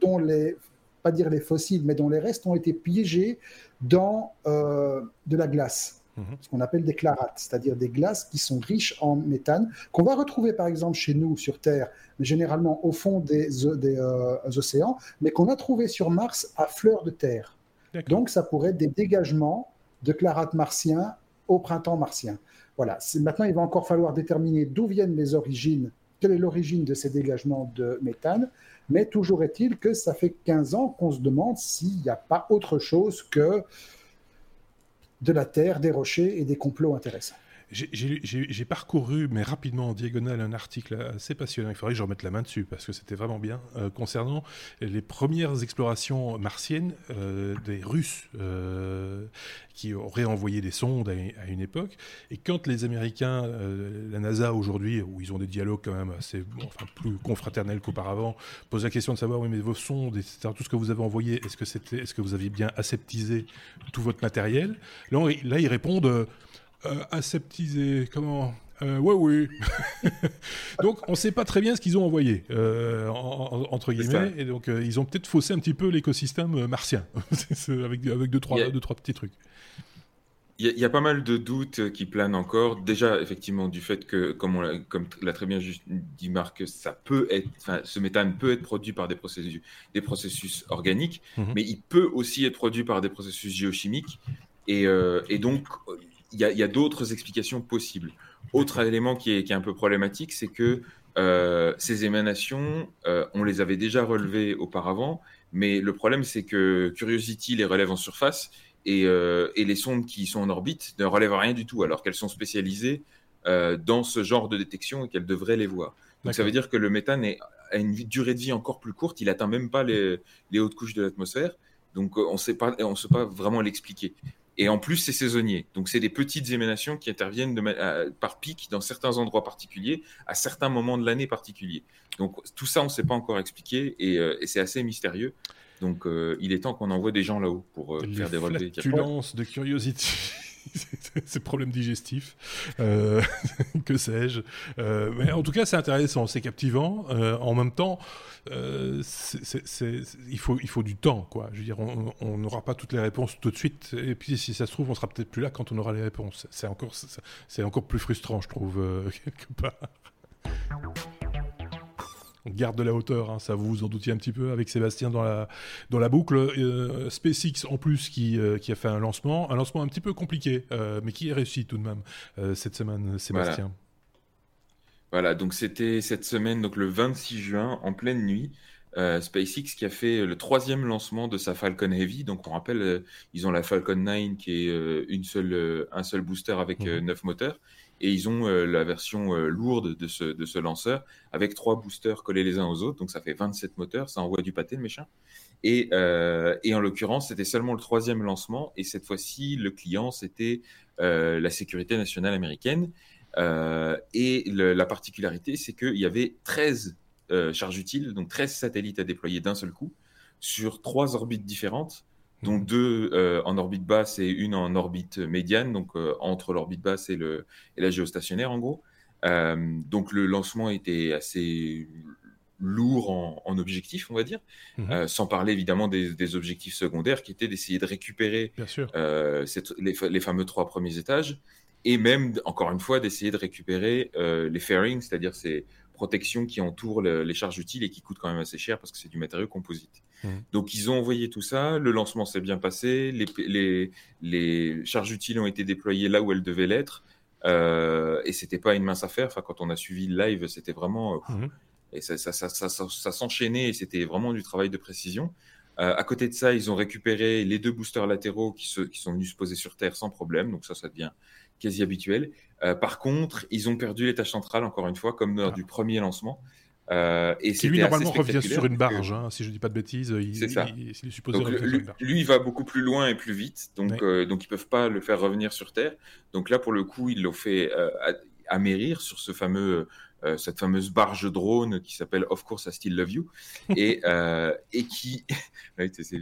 Speaker 3: dont les, pas dire les fossiles, mais dont les restes ont été piégés dans euh, de la glace. mhm. ce qu'on appelle des clarates, c'est-à-dire des glaces qui sont riches en méthane, qu'on va retrouver par exemple chez nous sur Terre, mais généralement au fond des, des océans, mais qu'on a trouvé sur Mars à fleur de terre. Donc ça pourrait être des dégagements de clarates martiens au printemps martien. Voilà. Maintenant, il va encore falloir déterminer d'où viennent les origines, quelle est l'origine de ces dégagements de méthane. Mais toujours est-il que ça fait 15 ans qu'on se demande s'il n'y a pas autre chose que de la terre, des rochers et des complots intéressants.
Speaker 1: J'ai parcouru, mais rapidement en diagonale, un article assez passionnant. Il faudrait que je remette la main dessus parce que c'était vraiment bien. Euh, concernant les premières explorations martiennes euh, des Russes euh, qui auraient envoyé des sondes à, une époque. Et quand les Américains, la NASA aujourd'hui, où ils ont des dialogues quand même assez, enfin, plus confraternels qu'auparavant, posent la question de savoir oui, mais vos sondes, etc., tout ce que vous avez envoyé, est-ce que, vous aviez bien aseptisé tout votre matériel? Là, ils répondent aseptisé, comment euh, ouais, oui. *laughs* donc, on ne sait pas très bien ce qu'ils ont envoyé, euh, entre guillemets. Et donc, euh, ils ont peut-être faussé un petit peu l'écosystème martien, *laughs* avec, avec deux, trois, deux, trois petits trucs.
Speaker 2: Il y, a pas mal de doutes qui planent encore. Déjà, effectivement, du fait que, comme, on comme l'a très bien dit Marc, ça peut être, ce méthane peut être produit par des processus, des processus organiques, mhm. mais il peut aussi être produit par des processus géochimiques. Et, et donc, il y a, d'autres explications possibles. Autre élément qui est, un peu problématique, c'est que euh, ces émanations, euh, on les avait déjà relevées auparavant, mais le problème, c'est que Curiosity les relève en surface et, euh, et, les sondes qui sont en orbite ne relèvent rien du tout, alors qu'elles sont spécialisées dans ce genre de détection et qu'elles devraient les voir. Donc ça veut dire que le méthane a une durée de vie encore plus courte, il n'atteint même pas les, les, hautes couches de l'atmosphère. Donc on ne sait pas vraiment l'expliquer. Et en plus, c'est saisonnier. Donc, c'est des petites émanations qui interviennent de, par pic dans certains endroits particuliers, à certains moments de l'année particuliers. Donc, tout ça, on ne sait pas encore expliquer et, euh, c'est assez mystérieux. Donc, euh, il est temps qu'on envoie des gens là-haut pour euh, faire des relevés.
Speaker 1: de Curiosity. *laughs* ces problèmes digestifs, euh, *laughs* que sais-je. Euh, mais en tout cas, c'est intéressant, c'est captivant. Euh, en même temps, il, faut, du temps, quoi. Je veux dire, on n'aura pas toutes les réponses tout de suite. Et puis, si ça se trouve, on sera peut-être plus là quand on aura les réponses. C'est encore, c'est encore plus frustrant, je trouve, *laughs* quelque part garde de la hauteur, hein, ça vous vous en doutiez un petit peu avec Sébastien dans la, dans la boucle. Euh, SpaceX en plus qui, euh, qui, a fait un lancement, un lancement un petit peu compliqué, euh, mais qui est réussi tout de même cette semaine, Sébastien.
Speaker 2: Voilà, donc c'était cette semaine, donc le 26 juin, en pleine nuit. SpaceX qui a fait le troisième lancement de sa Falcon Heavy. Donc on rappelle, ils ont la Falcon 9 qui est une seule, un seul booster avec mmh. neuf moteurs et ils ont euh, la version euh, lourde de ce, de ce lanceur avec trois boosters collés les uns aux autres, donc ça fait 27 moteurs, ça envoie du pâté le méchant. Et, euh, et en l'occurrence, c'était seulement le troisième lancement, et cette fois-ci, le client, c'était la sécurité nationale américaine. et la particularité, c'est qu'il y avait 13 charges utiles, donc 13 satellites à déployer d'un seul coup, sur trois orbites différentes, donc deux euh, en orbite basse et une en orbite médiane, donc euh, entre l'orbite basse et, le, et la géostationnaire en gros. Euh, donc le lancement était assez lourd en, en objectifs, on va dire, mhm. sans parler évidemment des, des, objectifs secondaires qui étaient d'essayer de récupérer cette, les, les, fameux trois premiers étages et même, encore une fois, d'essayer de récupérer les fairings, c'est-à-dire ces protections qui entourent les charges utiles et qui coûtent quand même assez cher parce que c'est du matériau composite. Mmh. Donc ils ont envoyé tout ça, le lancement s'est bien passé, les, les, charges utiles ont été déployées là où elles devaient l'être, euh, et c'était pas une mince affaire. Enfin, quand on a suivi le live, c'était vraiment euh, mmh. et ça, ça, ça, ça s'enchaînait et c'était vraiment du travail de précision. Euh, à côté de ça, ils ont récupéré les deux boosters latéraux qui, se, qui sont venus se poser sur Terre sans problème, donc ça, ça devient quasi habituel. Euh, par contre, ils ont perdu les tâches centrales encore une fois, comme lors ah. du premier lancement.
Speaker 1: Euh, et qui lui normalement revient sur une barge, hein, si je ne dis pas de bêtises. C'est ça. Il,
Speaker 2: lui, lui, il va beaucoup plus loin et plus vite, donc, euh, donc ils peuvent pas le faire revenir sur Terre. Donc là, pour le coup, ils l'ont fait euh, amérir sur ce fameux euh, cette fameuse barge drone qui s'appelle Of course I Still Love You. *laughs* Et, euh, et qui *laughs* c'est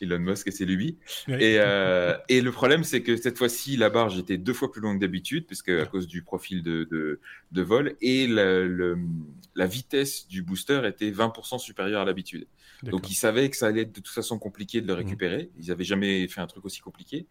Speaker 2: Elon Musk et c'est lui. Et, euh, et le problème c'est que cette fois-ci la barge était deux fois plus longue d'habitude puisque à cause du profil de, de, de vol et le, la vitesse du booster était 20% supérieure à l'habitude. Donc ils savaient que ça allait être de toute façon compliqué de le mmh. récupérer. Ils n'avaient jamais fait un truc aussi compliqué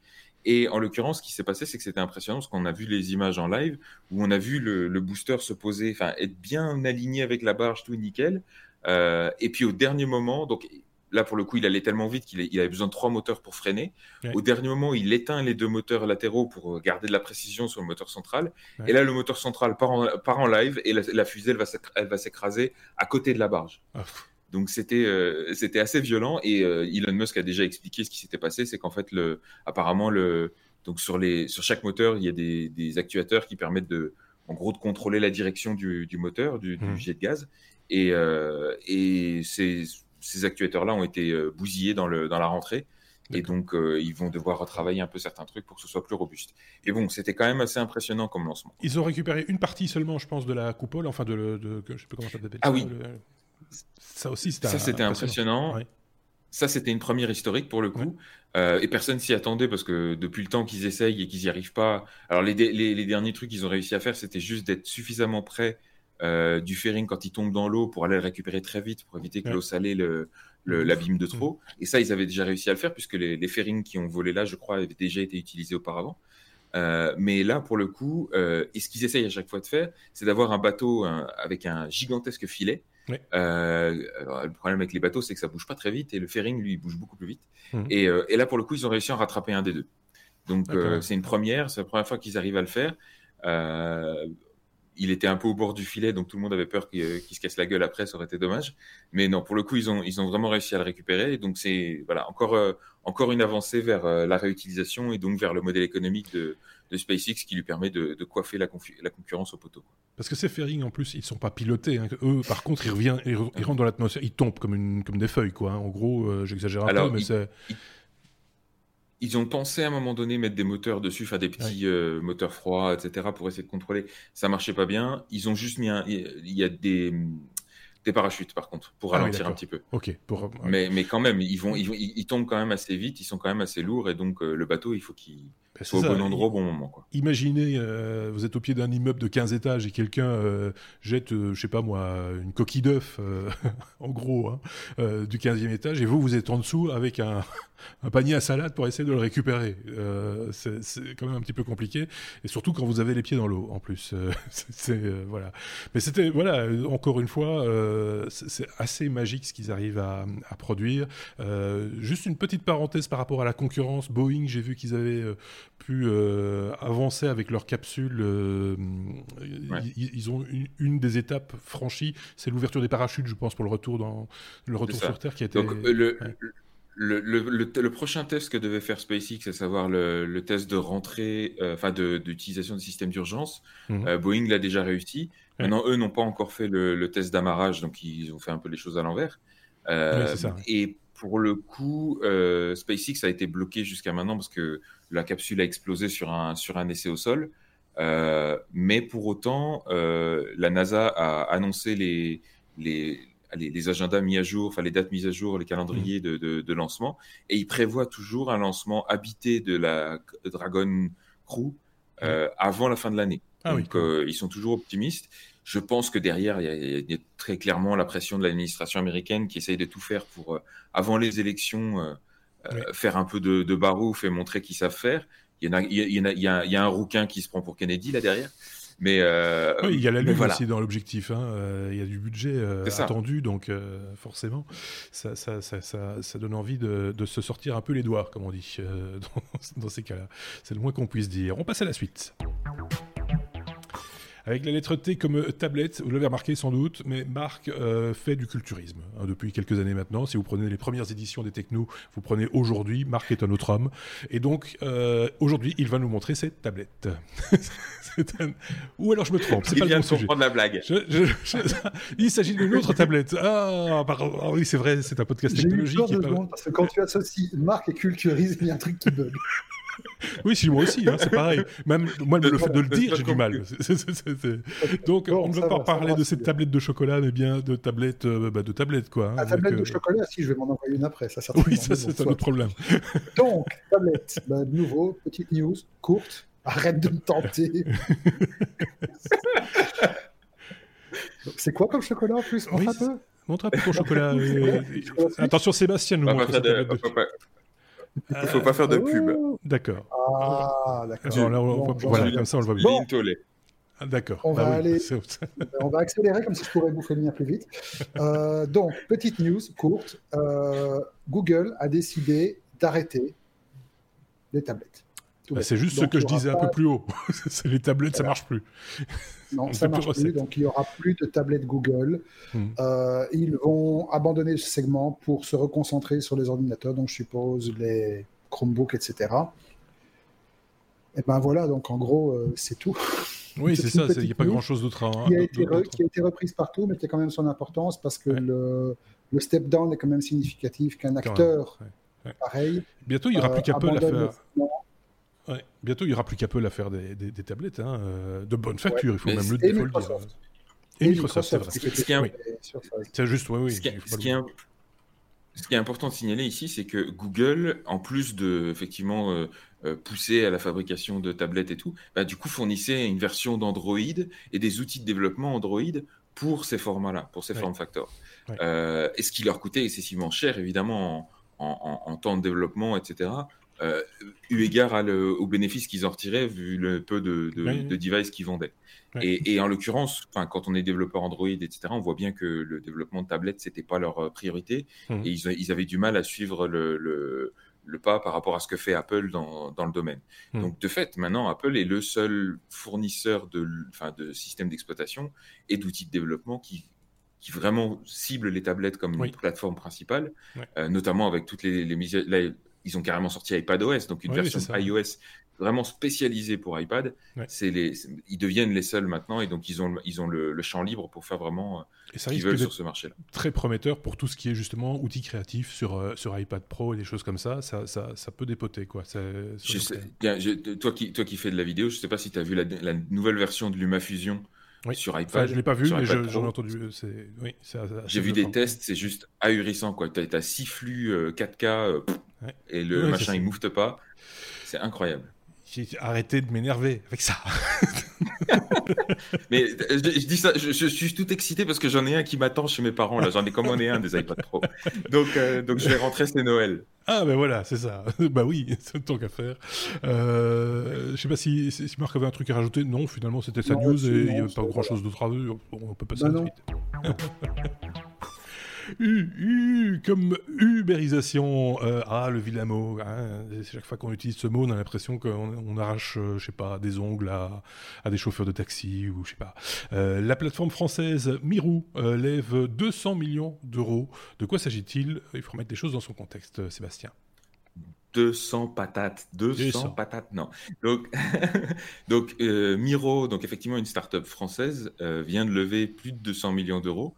Speaker 2: et en l'occurrence, ce qui s'est passé, c'est que c'était impressionnant parce qu'on a vu les images en live où on a vu le, booster se poser, enfin être bien aligné avec la barge, tout nickel. Euh, et puis au dernier moment, donc là pour le coup, il allait tellement vite qu'il avait besoin de trois moteurs pour freiner. Au dernier moment, il éteint les deux moteurs latéraux pour garder de la précision sur le moteur central. Et là, le moteur central part en, part en live et la, fusée, elle va s'écraser à côté de la barge. Ah, donc c'était euh, c'était assez violent et euh, Elon Musk a déjà expliqué ce qui s'était passé, c'est qu'en fait le apparemment le donc sur les sur chaque moteur il y a des, des, actuateurs qui permettent de en gros de contrôler la direction du, du moteur du, du, mmh. jet de gaz et euh, et ces, ces actuateurs là ont été bousillés dans le dans la rentrée et donc ils vont devoir retravailler un peu certains trucs pour que ce soit plus robuste. Et bon, c'était quand même assez impressionnant comme lancement.
Speaker 1: Ils ont récupéré une partie seulement, je pense, de la coupole, enfin de, de, je sais pas comment ça s'appelle.
Speaker 2: Ah oui.
Speaker 1: Ça aussi, c'était
Speaker 2: Ça, c'était impressionnant. Ça, c'était une première historique pour le coup. Euh, et personne s'y attendait parce que depuis le temps qu'ils essayent et qu'ils n'y arrivent pas. Alors, les, les, derniers trucs qu'ils ont réussi à faire, c'était juste d'être suffisamment près euh, du fairing quand il tombe dans l'eau pour aller le récupérer très vite pour éviter que l'eau salée l'abîme de trop. Et ça, ils avaient déjà réussi à le faire puisque les, les fairings qui ont volé là, je crois, avaient déjà été utilisés auparavant. Euh, mais là, pour le coup, et ce qu'ils essayent à chaque fois de faire, c'est d'avoir un bateau avec un gigantesque filet euh, le problème avec les bateaux, c'est que ça bouge pas très vite et le fairing, lui, bouge beaucoup plus vite. Mmh. Et, euh, et, là, pour le coup, ils ont réussi à rattraper un des deux. Donc, euh, c'est une première, c'est la première fois qu'ils arrivent à le faire. il était un peu au bord du filet, donc tout le monde avait peur qu'il se casse la gueule après, ça aurait été dommage. Mais non, pour le coup, ils ont, ils ont vraiment réussi à le récupérer. Et donc, c'est voilà, encore, encore une avancée vers la réutilisation et donc vers le modèle économique de, de SpaceX qui lui permet de, de coiffer la, la, concurrence au poteau.
Speaker 1: Parce que ces fairings, en plus, ils ne sont pas pilotés. Hein. Eux, par contre, ils, reviennent, ils, rentrent dans l'atmosphère, ils tombent comme, une, comme des feuilles. Quoi, hein. En gros, euh, j'exagère un peu, mais c'est...
Speaker 2: Ils, ont pensé à un moment donné mettre des moteurs dessus, enfin des petits euh, moteurs froids, etc., pour essayer de contrôler. Ça marchait pas bien. Ils ont juste mis un... Il y a des des parachutes par contre pour ah ralentir un petit peu.
Speaker 1: Ok. Pour...
Speaker 2: Mais, mais quand même, ils vont, ils, ils, tombent quand même assez vite, ils sont quand même assez lourds et donc euh, le bateau, il faut qu'il au bon endroit au bon moment. Quoi.
Speaker 1: Imaginez, euh, vous êtes au pied d'un immeuble de 15 étages et quelqu'un euh, jette, je sais pas moi, une coquille d'œuf, *laughs* en gros, hein, du 15e étage et vous, vous êtes en dessous avec un, un panier à salade pour essayer de le récupérer. c'est quand même un petit peu compliqué et surtout quand vous avez les pieds dans l'eau en plus. *laughs* c'est voilà. Mais c'était voilà encore une fois euh, c'est assez magique ce qu'ils arrivent à, produire. Euh, juste une petite parenthèse par rapport à la concurrence. Boeing, j'ai vu qu'ils avaient euh, pu avancer avec leur capsule. Ils, ont une, des étapes franchies, c'est l'ouverture des parachutes, je pense, pour le retour, dans, le retour sur Terre qui a été.
Speaker 2: le, le, prochain test que devait faire SpaceX, à savoir le, test de rentrée, enfin d'utilisation de, système d'urgence, mhm. Boeing l'a déjà réussi. Maintenant, eux n'ont pas encore fait le, test d'amarrage, donc ils ont fait un peu les choses à l'envers. Euh, et pour le coup, euh, SpaceX a été bloqué jusqu'à maintenant parce que la capsule a explosé sur un, sur un essai au sol. Euh, mais pour autant, la NASA a annoncé les, les, les, agendas mis à jour, enfin les dates mises à jour, les calendriers de, de, lancement. Et ils prévoient toujours un lancement habité de la Dragon Crew avant la fin de l'année. Ah Donc, euh, ils sont toujours optimistes. Je pense que derrière, il y, a, très clairement la pression de l'administration américaine qui essaye de tout faire pour, euh, avant les élections, euh, faire un peu de, de barouf et montrer qu'ils savent faire. Il y, a, il, y a, un rouquin qui se prend pour Kennedy là derrière. Mais
Speaker 1: il y a la lune aussi dans l'objectif. Hein. il y a du budget attendu, donc forcément, ça, ça, ça, ça, donne envie de, de, se sortir un peu les doigts, comme on dit, *laughs* dans, dans ces cas-là. C'est le moins qu'on puisse dire. On passe à la suite avec la lettre T comme tablette. Vous l'avez remarqué sans doute, mais Marc euh, fait du culturisme hein, depuis quelques années maintenant. Si vous prenez les premières éditions des Techno, vous prenez aujourd'hui, Marc est un autre homme. Et donc, euh, aujourd'hui, il va nous montrer cette tablette. *laughs* un... Ou alors je me trompe, c'est pas
Speaker 2: le bon sujet. la blague. *laughs*
Speaker 1: il s'agit d'une autre tablette. Ah, ah, oui, c'est vrai, c'est un podcast technologique.
Speaker 3: J'ai eu peur de pas... parce que quand tu associes Marc et culturisme, il y a un truc qui bug. *laughs*
Speaker 1: oui, si moi aussi, hein, c'est pareil. Même moi, le fait de le dire, j'ai du mal. Donc, on ne veut pas parler de cette tablette de chocolat, mais bien de tablettes, euh, bah, de tablettes quoi.
Speaker 3: Hein, tablette de euh, chocolat, si je vais m'en envoyer une après, ça
Speaker 1: Oui, ça c'est un autre problème. *laughs*
Speaker 3: Donc, tablette, bah, de nouveau, petite news, courte. Arrête de me tenter. *laughs* c'est quoi comme chocolat en plus?
Speaker 1: Montre un peu. Montre un peu ton chocolat. *laughs* Attention, Sébastien nous montre.
Speaker 2: Il ne faut pas faire de pub.
Speaker 1: D'accord.
Speaker 3: Ah, d'accord.
Speaker 1: voilà, comme ça, on le voit bien. Ah, d'accord.
Speaker 3: On, va aller... *laughs* on va accélérer comme si je pourrais bouffer le mien plus vite. Euh, donc, petite news courte. Euh, Google a décidé d'arrêter les tablettes.
Speaker 1: Bah, c'est juste ce que je disais un peu plus haut. *laughs* c'est les tablettes, ça marche plus.
Speaker 3: Non, *laughs* ça marche plus. Donc, il n'y aura plus de tablettes Google. Hmm. Euh, ils vont abandonner ce segment pour se reconcentrer sur les ordinateurs, donc je suppose les Chromebooks, etc. Et ben voilà, donc en gros, euh, c'est tout. *laughs*
Speaker 1: Oui, c'est ça, il n'y a pas grand-chose d'autre à...
Speaker 3: Qui, a été qui a été reprise partout, mais qui a quand même son importance parce que le, le step down est quand même significatif qu'un acteur pareil.
Speaker 1: Bientôt, il n'y aura plus qu'Apple à faire. Bientôt, il n'y aura plus qu'Apple à faire des, des, tablettes hein, euh, de bonne facture, il faut même le, dire.
Speaker 3: Et, Microsoft, c'est vrai.
Speaker 1: C'est juste, oui, oui.
Speaker 2: Ce qui, est, ce qui est important de signaler ici, c'est que Google, en plus de effectivement euh, euh, pousser à la fabrication de tablettes et tout, bah, du coup fournissait une version d'Android et des outils de développement Android pour ces formats-là, pour ces form factors. Euh, et ce qui leur coûtait excessivement cher, évidemment, en, temps de développement, etc. eu égard aux bénéfices qu'ils en retiraient vu le peu de, de devices qu'ils vendaient. Et, en l'occurrence, quand on est développeur Android, etc., on voit bien que le développement de tablettes, c'était pas leur euh, priorité. Mmh. Et ils, avaient du mal à suivre le, le, pas par rapport à ce que fait Apple dans, dans le domaine. Mmh. Donc, de fait, maintenant, Apple est le seul fournisseur de, de systèmes d'exploitation et d'outils de développement qui, qui vraiment cible les tablettes comme une plateforme principale, euh, notamment avec toutes les, les, ils ont carrément sorti iPadOS, donc une version iOS vraiment spécialisés pour iPad. C'est les, ils deviennent les seuls maintenant et donc ils ont, ils ont le, champ libre pour faire vraiment euh, ce qu'ils veulent sur ce marché-là.
Speaker 1: Très prometteur pour tout ce qui est justement outils créatifs sur, euh, sur iPad Pro et des choses comme ça. Ça, ça, ça peut dépoter. Quoi.
Speaker 2: Je sais, toi, qui, toi qui fais de la vidéo, je ne sais pas si tu as vu la, nouvelle version de LumaFusion. Sur iPad.
Speaker 1: je ne l'ai pas vu, mais j'en ai entendu. Oui,
Speaker 2: J'ai vu des tests, c'est juste ahurissant. Tu as, as, six flux 4K euh, et le machin il ne moufte pas. C'est incroyable.
Speaker 1: J'ai arrêté de m'énerver avec ça.
Speaker 2: Mais euh, je, dis ça, je, suis tout excité parce que j'en ai un qui m'attend chez mes parents. Là, j'en ai commandé un des iPad Pro. Donc, euh, donc je vais rentrer, c'est Noël.
Speaker 1: Ah ben voilà, c'est ça. *laughs* bah oui, c'est tant qu'à faire. Euh, je sais pas si, si, Marc avait un truc à rajouter. Non, finalement, c'était sa news et il n'y a pas grand-chose d'autre à dire. On peut passer à la suite. *laughs* U, comme ubérisation. Euh, ah, le vilain mot. Hein. Chaque fois qu'on utilise ce mot, on a l'impression qu'on arrache, euh, je sais pas, des ongles à, à, des chauffeurs de taxi ou je sais pas. Euh, la plateforme française Mirou lève 200 millions d'euros. De quoi s'agit-il? Il faut remettre les choses dans son contexte, Sébastien.
Speaker 2: 200 patates, 200, patates, non. Donc, *laughs* donc Miro, donc effectivement une start-up française, vient de lever plus de 200 millions d'euros.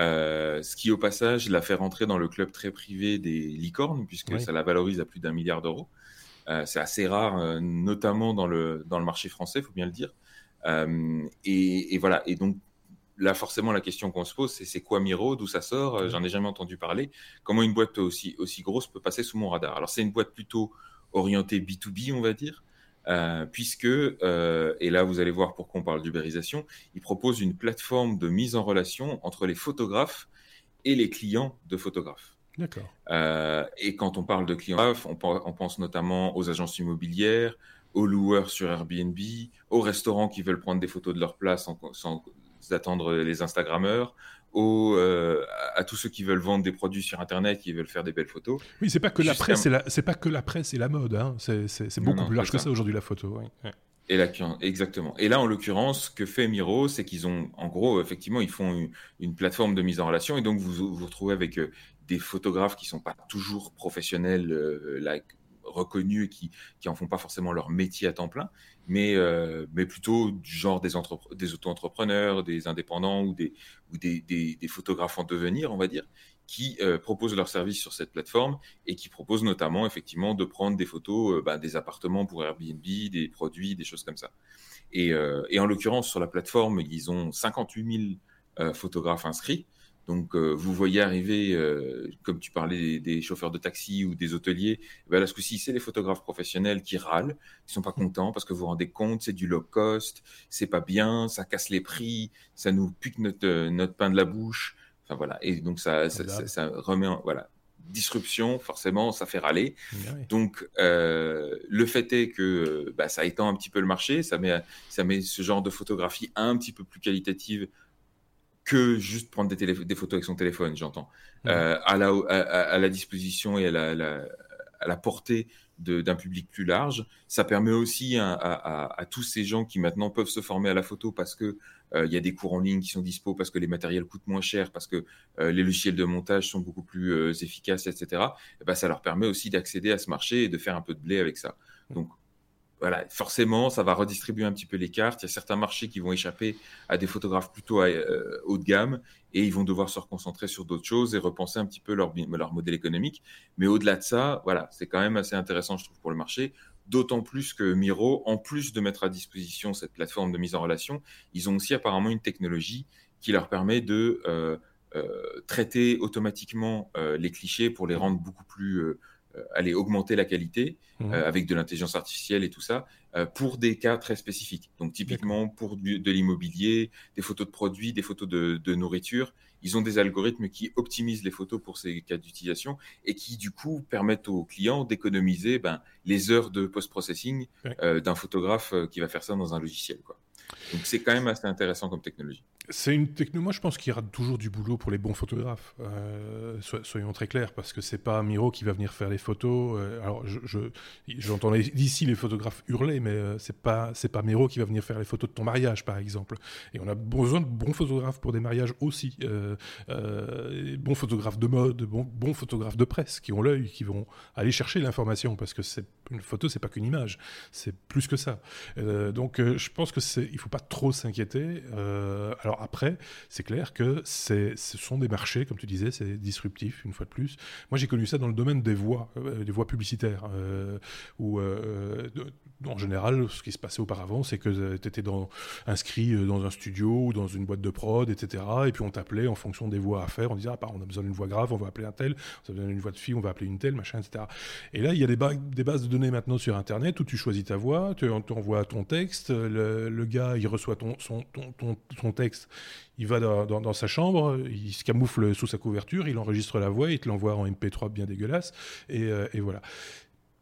Speaker 2: Euh, ce qui, au passage, l'a fait rentrer dans le club très privé des licornes, puisque ça la valorise à plus d'un milliard d'euros. Euh, c'est assez rare, euh, notamment dans le, dans le marché français, il faut bien le dire. Et, voilà. Et donc, là, forcément, la question qu'on se pose, c'est c'est quoi Miro D'où ça sort? J'en ai jamais entendu parler. Comment une boîte aussi, aussi grosse peut passer sous mon radar? Alors, c'est une boîte plutôt orientée B2B, on va dire. Euh, puisque, euh, et là vous allez voir pourquoi on parle d'ubérisation, il propose une plateforme de mise en relation entre les photographes et les clients de photographes.
Speaker 1: D'accord.
Speaker 2: Euh, et quand on parle de clients, on, on, pense notamment aux agences immobilières, aux loueurs sur Airbnb, aux restaurants qui veulent prendre des photos de leur place sans, sans attendre les Instagrammeurs, euh, à tous ceux qui veulent vendre des produits sur Internet, qui veulent faire des belles photos.
Speaker 1: Oui, c'est pas que la presse, c'est pas que la presse et la mode. Hein. C'est beaucoup plus large que ça aujourd'hui la photo.
Speaker 2: Et là, exactement. Et là, en l'occurrence, ce que fait Miro, c'est qu'ils ont, en gros, effectivement, ils font une, plateforme de mise en relation, et donc vous vous retrouvez avec euh, des photographes qui sont pas toujours professionnels, euh, reconnus et qui qui en font pas forcément leur métier à temps plein, mais euh, mais plutôt du genre des des auto-entrepreneurs, des indépendants ou des ou des, des, photographes en devenir, on va dire, qui proposent leurs services sur cette plateforme et qui proposent notamment effectivement de prendre des photos bah, des appartements pour Airbnb, des produits, des choses comme ça. Et, et en l'occurrence, sur la plateforme, ils ont 58 000 photographes inscrits. Donc, euh, vous voyez arriver, euh, comme tu parlais des, chauffeurs de taxi ou des hôteliers, eh ben là, ce coup-ci, c'est les photographes professionnels qui râlent, qui sont pas contents parce que vous vous rendez compte, c'est du low cost, c'est pas bien, ça casse les prix, ça nous pique notre, euh, notre pain de la bouche. Enfin, voilà. Et donc, ça, ça, remet en, voilà. Disruption, forcément, ça fait râler. Eh donc, le fait est que bah, ça étend un petit peu le marché, ça met, ça met ce genre de photographie un petit peu plus qualitative que juste prendre des, des photos avec son téléphone, j'entends, euh, à, la, à, la disposition et à la, à la portée d'un public plus large. Ça permet aussi à, tous ces gens qui maintenant peuvent se former à la photo parce que euh, il y a des cours en ligne qui sont dispo, parce que les matériels coûtent moins cher, parce que euh, les logiciels de montage sont beaucoup plus efficaces, etc. Et ben, ça leur permet aussi d'accéder à ce marché et de faire un peu de blé avec ça. Donc voilà, forcément, ça va redistribuer un petit peu les cartes. Il y a certains marchés qui vont échapper à des photographes plutôt euh, haut de gamme et ils vont devoir se reconcentrer sur d'autres choses et repenser un petit peu leur, modèle économique. Mais au-delà de ça, voilà, c'est quand même assez intéressant, je trouve, pour le marché. D'autant plus que Miro, en plus de mettre à disposition cette plateforme de mise en relation, ils ont aussi apparemment une technologie qui leur permet de euh, euh, traiter automatiquement les clichés pour les rendre beaucoup plus aller augmenter la qualité mmh. euh, avec de l'intelligence artificielle et tout ça euh, pour des cas très spécifiques. Donc typiquement pour de l'immobilier, des photos de produits, des photos de, nourriture. Ils ont des algorithmes qui optimisent les photos pour ces cas d'utilisation et qui du coup permettent aux clients d'économiser ben, les heures de post-processing d'un photographe qui va faire ça dans un logiciel. Quoi. Donc c'est quand même assez intéressant comme technologie.
Speaker 1: C'est une technologie. Moi, je pense qu'il y aura toujours du boulot pour les bons photographes. Euh, soyons très clairs, parce que c'est pas Miro qui va venir faire les photos. Euh, alors, j'entendais je, d'ici les photographes hurler, mais euh, c'est pas pas Miro qui va venir faire les photos de ton mariage, par exemple. Et on a besoin de bons photographes pour des mariages aussi. bons photographes de mode, bons, bons photographes de presse qui ont l'œil, qui vont aller chercher l'information, parce que une photo, c'est pas qu'une image, c'est plus que ça. donc, je pense que c'est, il faut pas trop s'inquiéter. alors après, c'est clair que ce sont des marchés, comme tu disais, c'est disruptif, une fois de plus. Moi, j'ai connu ça dans le domaine des voix, euh, des voix publicitaires, euh, où, euh, en général, ce qui se passait auparavant, c'est que tu étais inscrit dans un studio ou dans une boîte de prod, etc. Et puis on t'appelait en fonction des voix à faire. On disait, ah, bah, on a besoin d'une voix grave, on va appeler un tel. On a besoin d'une voix de fille, on va appeler une telle, machin, etc. Et là, il y a des, bases de données maintenant sur Internet où tu choisis ta voix, tu envoies ton texte, le, gars, il reçoit ton, ton, ton texte il va dans, sa chambre, il se camoufle sous sa couverture, il enregistre la voix, il te l'envoie en MP3 bien dégueulasse, et, euh, voilà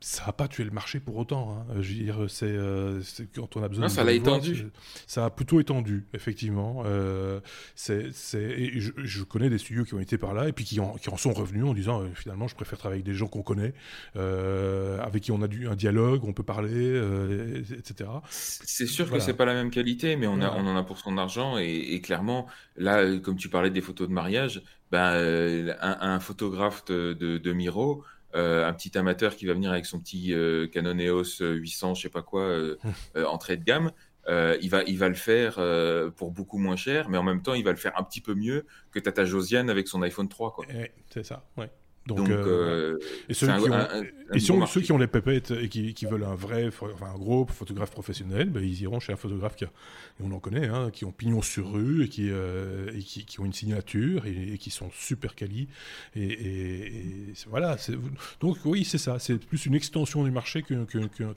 Speaker 1: ça n'a pas tué le marché pour autant. Hein. Je veux dire, c'est euh, quand on a besoin.
Speaker 2: Non, ça l'a étendu.
Speaker 1: Ça a plutôt étendu, effectivement. Euh, c'est, je, je, connais des studios qui ont été par là et puis qui en, qui en sont revenus en disant euh, finalement, je préfère travailler avec des gens qu'on connaît, euh, avec qui on a du, un dialogue, on peut parler, euh, etc.
Speaker 2: C'est sûr que c'est pas la même qualité, mais on, a, on en a pour son argent et, et, clairement, là, comme tu parlais des photos de mariage, ben, un, un photographe de, de, de Miro. Euh, un petit amateur qui va venir avec son petit euh, Canon EOS 800, je sais pas quoi, euh, *laughs* entrée de gamme, il, va, il va le faire pour beaucoup moins cher, mais en même temps, il va le faire un petit peu mieux que Tata Josiane avec son iPhone 3. Quoi.
Speaker 1: Eh, c'est ça, ouais. Donc, euh, euh, et ceux, qui, ont, et ceux, qui ont les pépettes et qui, qui, veulent un vrai, enfin un gros photographe professionnel, ben, ils iront chez un photographe qui a, et on en connaît, hein, qui ont pignon sur rue et qui, euh, et qui, qui, ont une signature et, qui sont super quali. Et, et, voilà. Donc oui, c'est ça. C'est plus une extension du marché qu'une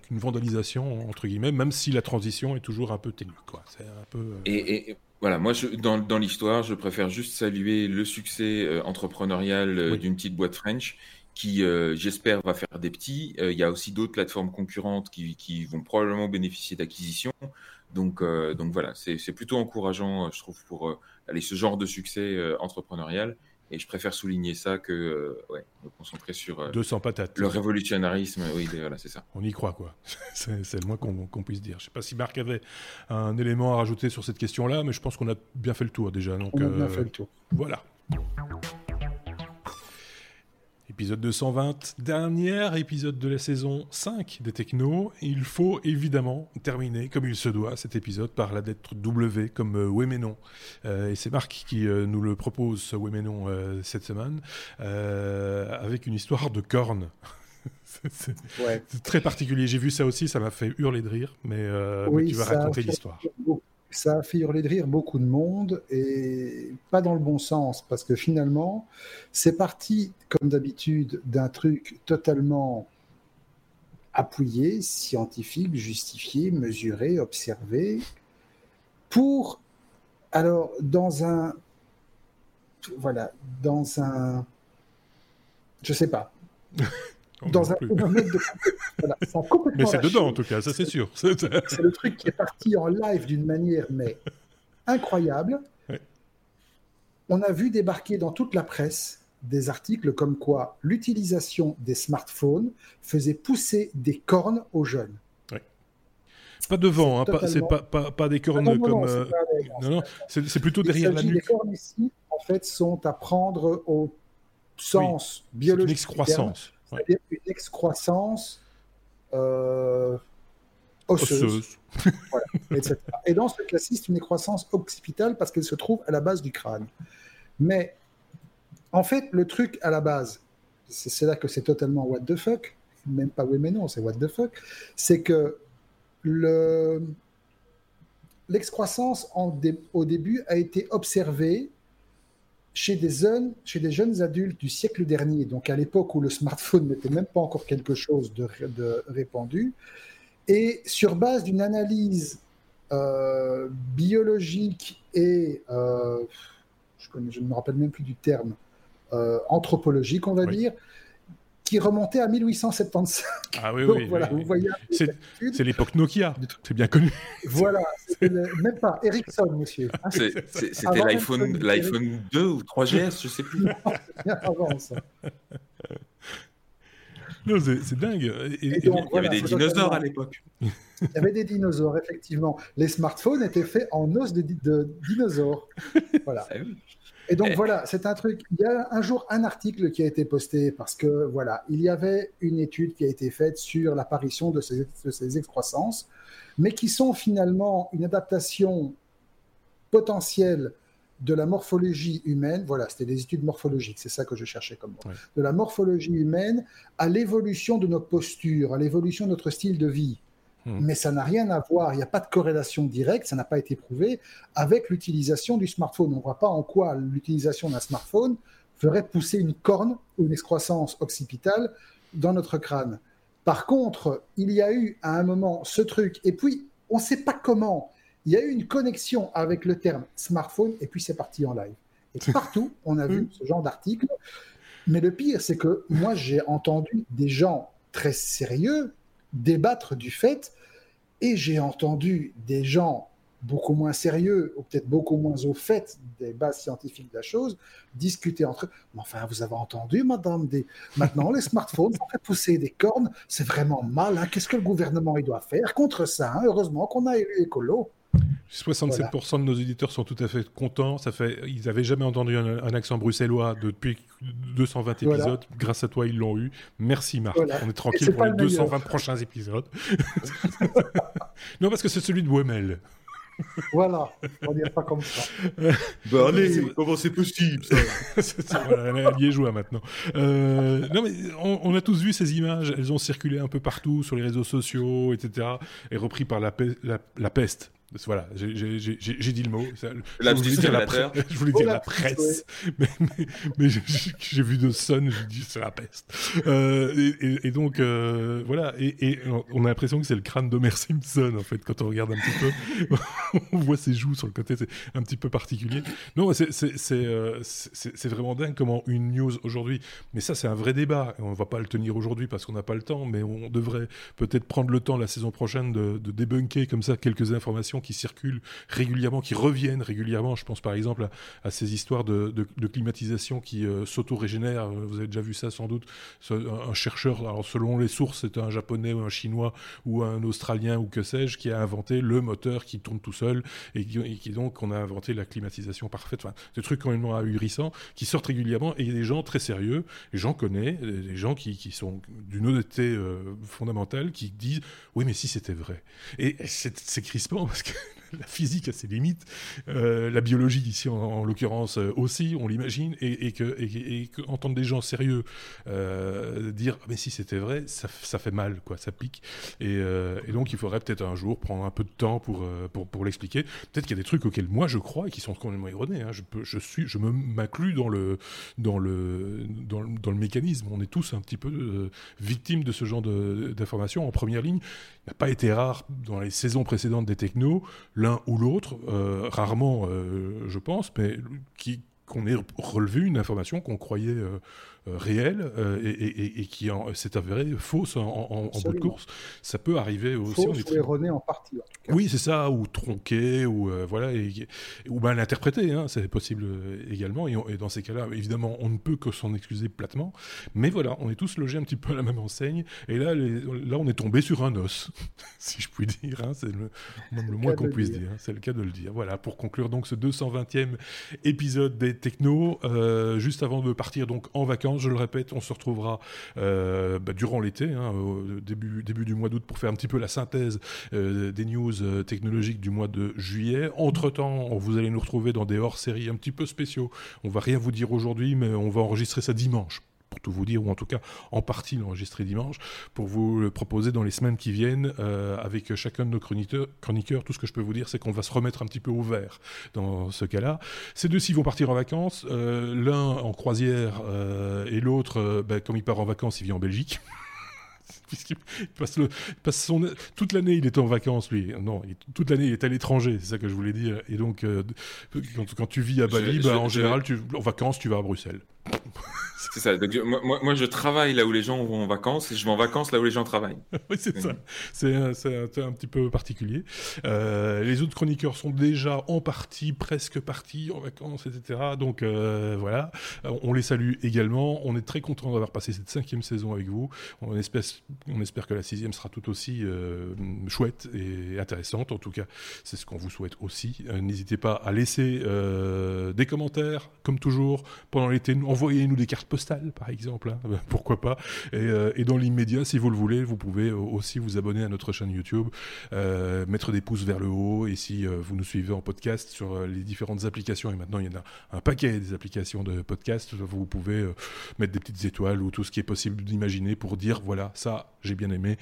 Speaker 1: vandalisation entre guillemets, même si la transition est toujours un peu ténue. Quoi. C'est un peu.
Speaker 2: et voilà, moi, je, dans, dans l'histoire, je préfère juste saluer le succès euh, entrepreneurial euh, d'une petite boîte French qui, euh, j'espère, va faire des petits. Il y a aussi d'autres plateformes concurrentes qui, qui, vont probablement bénéficier d'acquisitions. Donc, donc voilà, c'est plutôt encourageant, je trouve, pour aller ce genre de succès entrepreneurial. Et je préfère souligner ça que euh, ouais, me concentrer sur
Speaker 1: 200 euh, patates.
Speaker 2: le révolutionnarisme. Oui, voilà, c'est ça.
Speaker 1: On y croit, quoi. *laughs* c'est le moins qu'on puisse dire. Je ne sais pas si Marc avait un élément à rajouter sur cette question-là, mais je pense qu'on a bien fait le tour déjà. Donc,
Speaker 3: on a bien euh, fait le tour.
Speaker 1: Voilà. Épisode 220, dernier épisode de la saison 5 des Technos. Il faut évidemment terminer, comme il se doit, cet épisode par la lettre W comme euh. Euh, et c'est Marc qui euh, nous le propose, ce non, cette semaine, avec une histoire de cornes. *laughs* c'est très particulier. J'ai vu ça aussi, ça m'a fait hurler de rire, mais, mais tu vas raconter l'histoire
Speaker 3: ça a fait hurler de rire beaucoup de monde et pas dans le bon sens parce que finalement, c'est parti, comme d'habitude, d'un truc totalement appuyé, scientifique, justifié, mesuré, observé, pour, alors, dans un, voilà, dans un, je sais pas, *laughs*
Speaker 1: dans un phénomène de. *laughs* Voilà, mais c'est dedans, en tout cas, ça c'est sûr.
Speaker 3: c'est le truc qui est parti en live d'une manière, mais incroyable. On a vu débarquer dans toute la presse des articles comme quoi l'utilisation des smartphones faisait pousser des cornes aux jeunes.
Speaker 1: Pas devant, hein, c'est pas, pas, pas, des cornes ah comme. Non, non, c'est plutôt derrière la nuque. Les
Speaker 3: cornes ici, en fait, sont à prendre au sens biologique. Une
Speaker 1: excroissance
Speaker 3: c'est-à-dire une excroissance euh, osseuse, *laughs* Et dans ce cas-ci, c'est une excroissance occipitale parce qu'elle se trouve à la base du crâne. Mais en fait, le truc à la base, c'est là que c'est totalement what the fuck, même pas oui mais non, c'est what the fuck, c'est que le l'excroissance au début a été observée chez des, jeunes, chez des jeunes adultes du siècle dernier, donc à l'époque où le smartphone n'était même pas encore quelque chose de, répandu, et sur base d'une analyse euh, biologique et, euh, je, ne me rappelle même plus du terme, euh, anthropologique, on va dire, qui remontait à 1875.
Speaker 1: Ah oui, *laughs* oui. voilà, vous voyez. C'est l'époque Nokia, c'est bien connu. *laughs*
Speaker 3: Voilà, même pas Ericsson, monsieur. *laughs*
Speaker 2: Hein, c'était l'iPhone, l'iPhone 2 ou 3GS, je sais plus. bien avant ça.
Speaker 1: Non, c'est dingue.
Speaker 2: il y avait des dinosaures à l'époque.
Speaker 3: Il y avait des dinosaures, effectivement. Les smartphones étaient faits en os de, de dinosaures. Voilà. Et donc voilà, c'est un truc. Il y a un jour un article qui a été posté parce que voilà, il y avait une étude qui a été faite sur l'apparition de ces, ces excroissances, mais qui sont finalement une adaptation potentielle de la morphologie humaine, voilà, c'était des études morphologiques, c'est ça que je cherchais comme mot, de la morphologie humaine à l'évolution de nos postures, à l'évolution de notre style de vie. Hmm. Mais ça n'a rien à voir, il n'y a pas de corrélation directe, ça n'a pas été prouvé avec l'utilisation du smartphone. On ne voit pas en quoi l'utilisation d'un smartphone ferait pousser une corne ou une excroissance occipitale dans notre crâne. Par contre, il y a eu à un moment ce truc, et puis on ne sait pas comment, il y a eu une connexion avec le terme smartphone, et puis c'est parti en live. Et *laughs* partout, on a vu ce genre d'article. Mais le pire, c'est que moi, j'ai entendu des gens très sérieux débattre du fait. Et j'ai entendu des gens beaucoup moins sérieux, ou peut-être beaucoup moins au fait des bases scientifiques de la chose, discuter entre eux. Mais enfin, vous avez entendu, madame, des... maintenant les smartphones font pousser des cornes, c'est vraiment mal. Hein. Qu'est-ce que le gouvernement il doit faire contre ça hein? Heureusement qu'on a élu écolo.
Speaker 1: 67% de nos éditeurs sont tout à fait contents. Ça fait, ils n'avaient jamais entendu un, accent bruxellois depuis 220 épisodes. Grâce à toi, ils l'ont eu. Merci Marc. On est tranquille pour les 220 prochains épisodes. *laughs* non, parce que c'est celui de Wemel. *laughs*
Speaker 3: Voilà, on dirait pas comme ça. *laughs*
Speaker 2: bah allez, comment c'est possible ça
Speaker 1: voilà, Elle y est joie maintenant. Euh, non mais on, a tous vu ces images, elles ont circulé un peu partout sur les réseaux sociaux, etc. Et repris par la, la peste. Voilà, j'ai dit le mot. je, voulais dire la, je voulais dire la presse, mais, mais, j'ai vu de Sun, j'ai dit c'est la peste. Euh, et, donc, euh, voilà, et, on a l'impression que c'est le crâne d'Homer Simpson, en fait, quand on regarde un petit peu. *laughs* on voit ses joues sur le côté, c'est un petit peu particulier. Non, euh, c'est vraiment dingue comment une news aujourd'hui, mais ça c'est un vrai débat, on va pas le tenir aujourd'hui parce qu'on n'a pas le temps, mais on devrait peut-être prendre le temps la saison prochaine de, de débunker comme ça quelques informations qui circulent régulièrement, qui reviennent régulièrement. Je pense par exemple à, ces histoires de, climatisation qui euh, s'auto-régénèrent. Vous avez déjà vu ça sans doute. Un chercheur, alors selon les sources, c'est un japonais ou un chinois ou un australien ou que sais-je, qui a inventé le moteur qui tourne tout seul et qui, donc on a inventé la climatisation parfaite. Enfin, des trucs même ahurissants qui sortent régulièrement et il y a des gens très sérieux, les gens connaissent, des gens qui, sont d'une honnêteté euh, fondamentale qui disent oui mais si c'était vrai. Et c'est crispant parce que Eastern. *laughs* la physique a ses limites, euh, la biologie ici en, l'occurrence euh, aussi, on l'imagine, et, que, et, entendre des gens sérieux euh, dire mais si c'était vrai, ça, fait mal, quoi, ça pique, et, donc il faudrait peut-être un jour prendre un peu de temps pour, pour, l'expliquer. Peut-être qu'il y a des trucs auxquels moi je crois et qui sont complètement erronés. Hein. Je, je, suis, je m'inclus dans le, dans, le, dans, le, mécanisme. On est tous un petit peu victimes de ce genre d'informations en première ligne. Il n'a pas été rare dans les saisons précédentes des technos l'un ou l'autre, euh, rarement, euh, je pense, mais qu'on ait relevé une information qu'on croyait euh, réelle euh, et, qui s'est avérée fausse en, bout de course. Ça peut arriver aussi.
Speaker 3: Fausse ou erronée en partie.
Speaker 1: Oui, c'est ça, ou tronquée, ou euh, voilà, et, ou mal interprétée, hein, c'est possible également. Et, dans ces cas-là, évidemment, on ne peut que s'en excuser platement. Mais voilà, on est tous logés un petit peu à la même enseigne. Et là, là, on est tombé sur un os, *laughs* si je puis dire. Hein, c'est le, moins qu'on puisse dire. c'est le cas de le dire. Voilà, pour conclure donc ce 220e épisode des Technos, juste avant de partir donc en vacances je le répète, on se retrouvera euh, bah, durant l'été, hein, début du mois d'août, pour faire un petit peu la synthèse euh, des news euh, technologiques du mois de juillet. Entre-temps, vous allez nous retrouver dans des hors-séries un petit peu spéciaux. On va rien vous dire aujourd'hui, mais on va enregistrer ça dimanche pour tout vous dire, ou en tout cas en partie l'enregistrer dimanche, pour vous le proposer dans les semaines qui viennent euh, avec chacun de nos chroniqueurs, chroniqueurs. Tout ce que je peux vous dire, c'est qu'on va se remettre un petit peu au vert dans ce cas-là. Ces deux-ci vont partir en vacances, euh, l'un en croisière euh, et l'autre, ben, comme il part en vacances, il vit en Belgique. *laughs* puisqu'il passe, le, passe son, toute l'année, il est en vacances, lui. Non, toute l'année, il est à l'étranger, c'est ça que je voulais dire. Et donc, quand, quand, tu vis à Bali, ben, en général, tu, en vacances, tu vas à Bruxelles. *laughs*
Speaker 2: C'est ça. moi, je travaille là où les gens vont en vacances et je vais en vacances là où les gens travaillent. *laughs*
Speaker 1: oui, c'est ça. C'est un, petit peu particulier. Euh, les autres chroniqueurs sont déjà en partie, presque partis en vacances, etc. Donc euh, voilà, on les salue également. On est très content d'avoir passé cette cinquième saison avec vous. On espère, que la sixième sera tout aussi euh, chouette et intéressante. En tout cas, c'est ce qu'on vous souhaite aussi. N'hésitez pas à laisser des commentaires, comme toujours, pendant l'été. Envoyez-nous des cartes postales, par exemple, hein. pourquoi pas. Euh, et, dans l'immédiat, si vous le voulez, vous pouvez aussi vous abonner à notre chaîne YouTube, euh, mettre des pouces vers le haut. Et si euh, vous nous suivez en podcast sur les différentes applications, et maintenant il y en a un paquet des applications de podcast, vous pouvez mettre des petites étoiles ou tout ce qui est possible d'imaginer pour dire voilà, ça, j'ai bien aimé.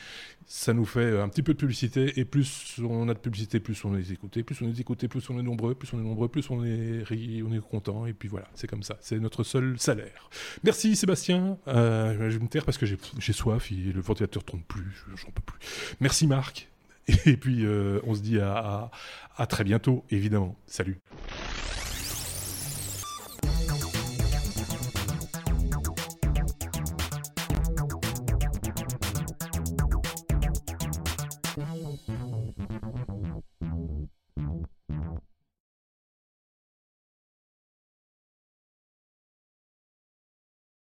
Speaker 1: Ça nous fait un petit peu de publicité. Et plus on a de publicité, plus on est écouté. Plus on est écouté, plus on est nombreux. Plus on est nombreux, plus on est, on est content. Et puis voilà, c'est comme ça. C'est notre seul salaire. Merci Sébastien. Euh, je vais me taire parce que j'ai soif et le ventilateur tourne plus. J'en peux plus. Merci Marc. Et puis euh, on se dit à, à très bientôt, évidemment. Salut.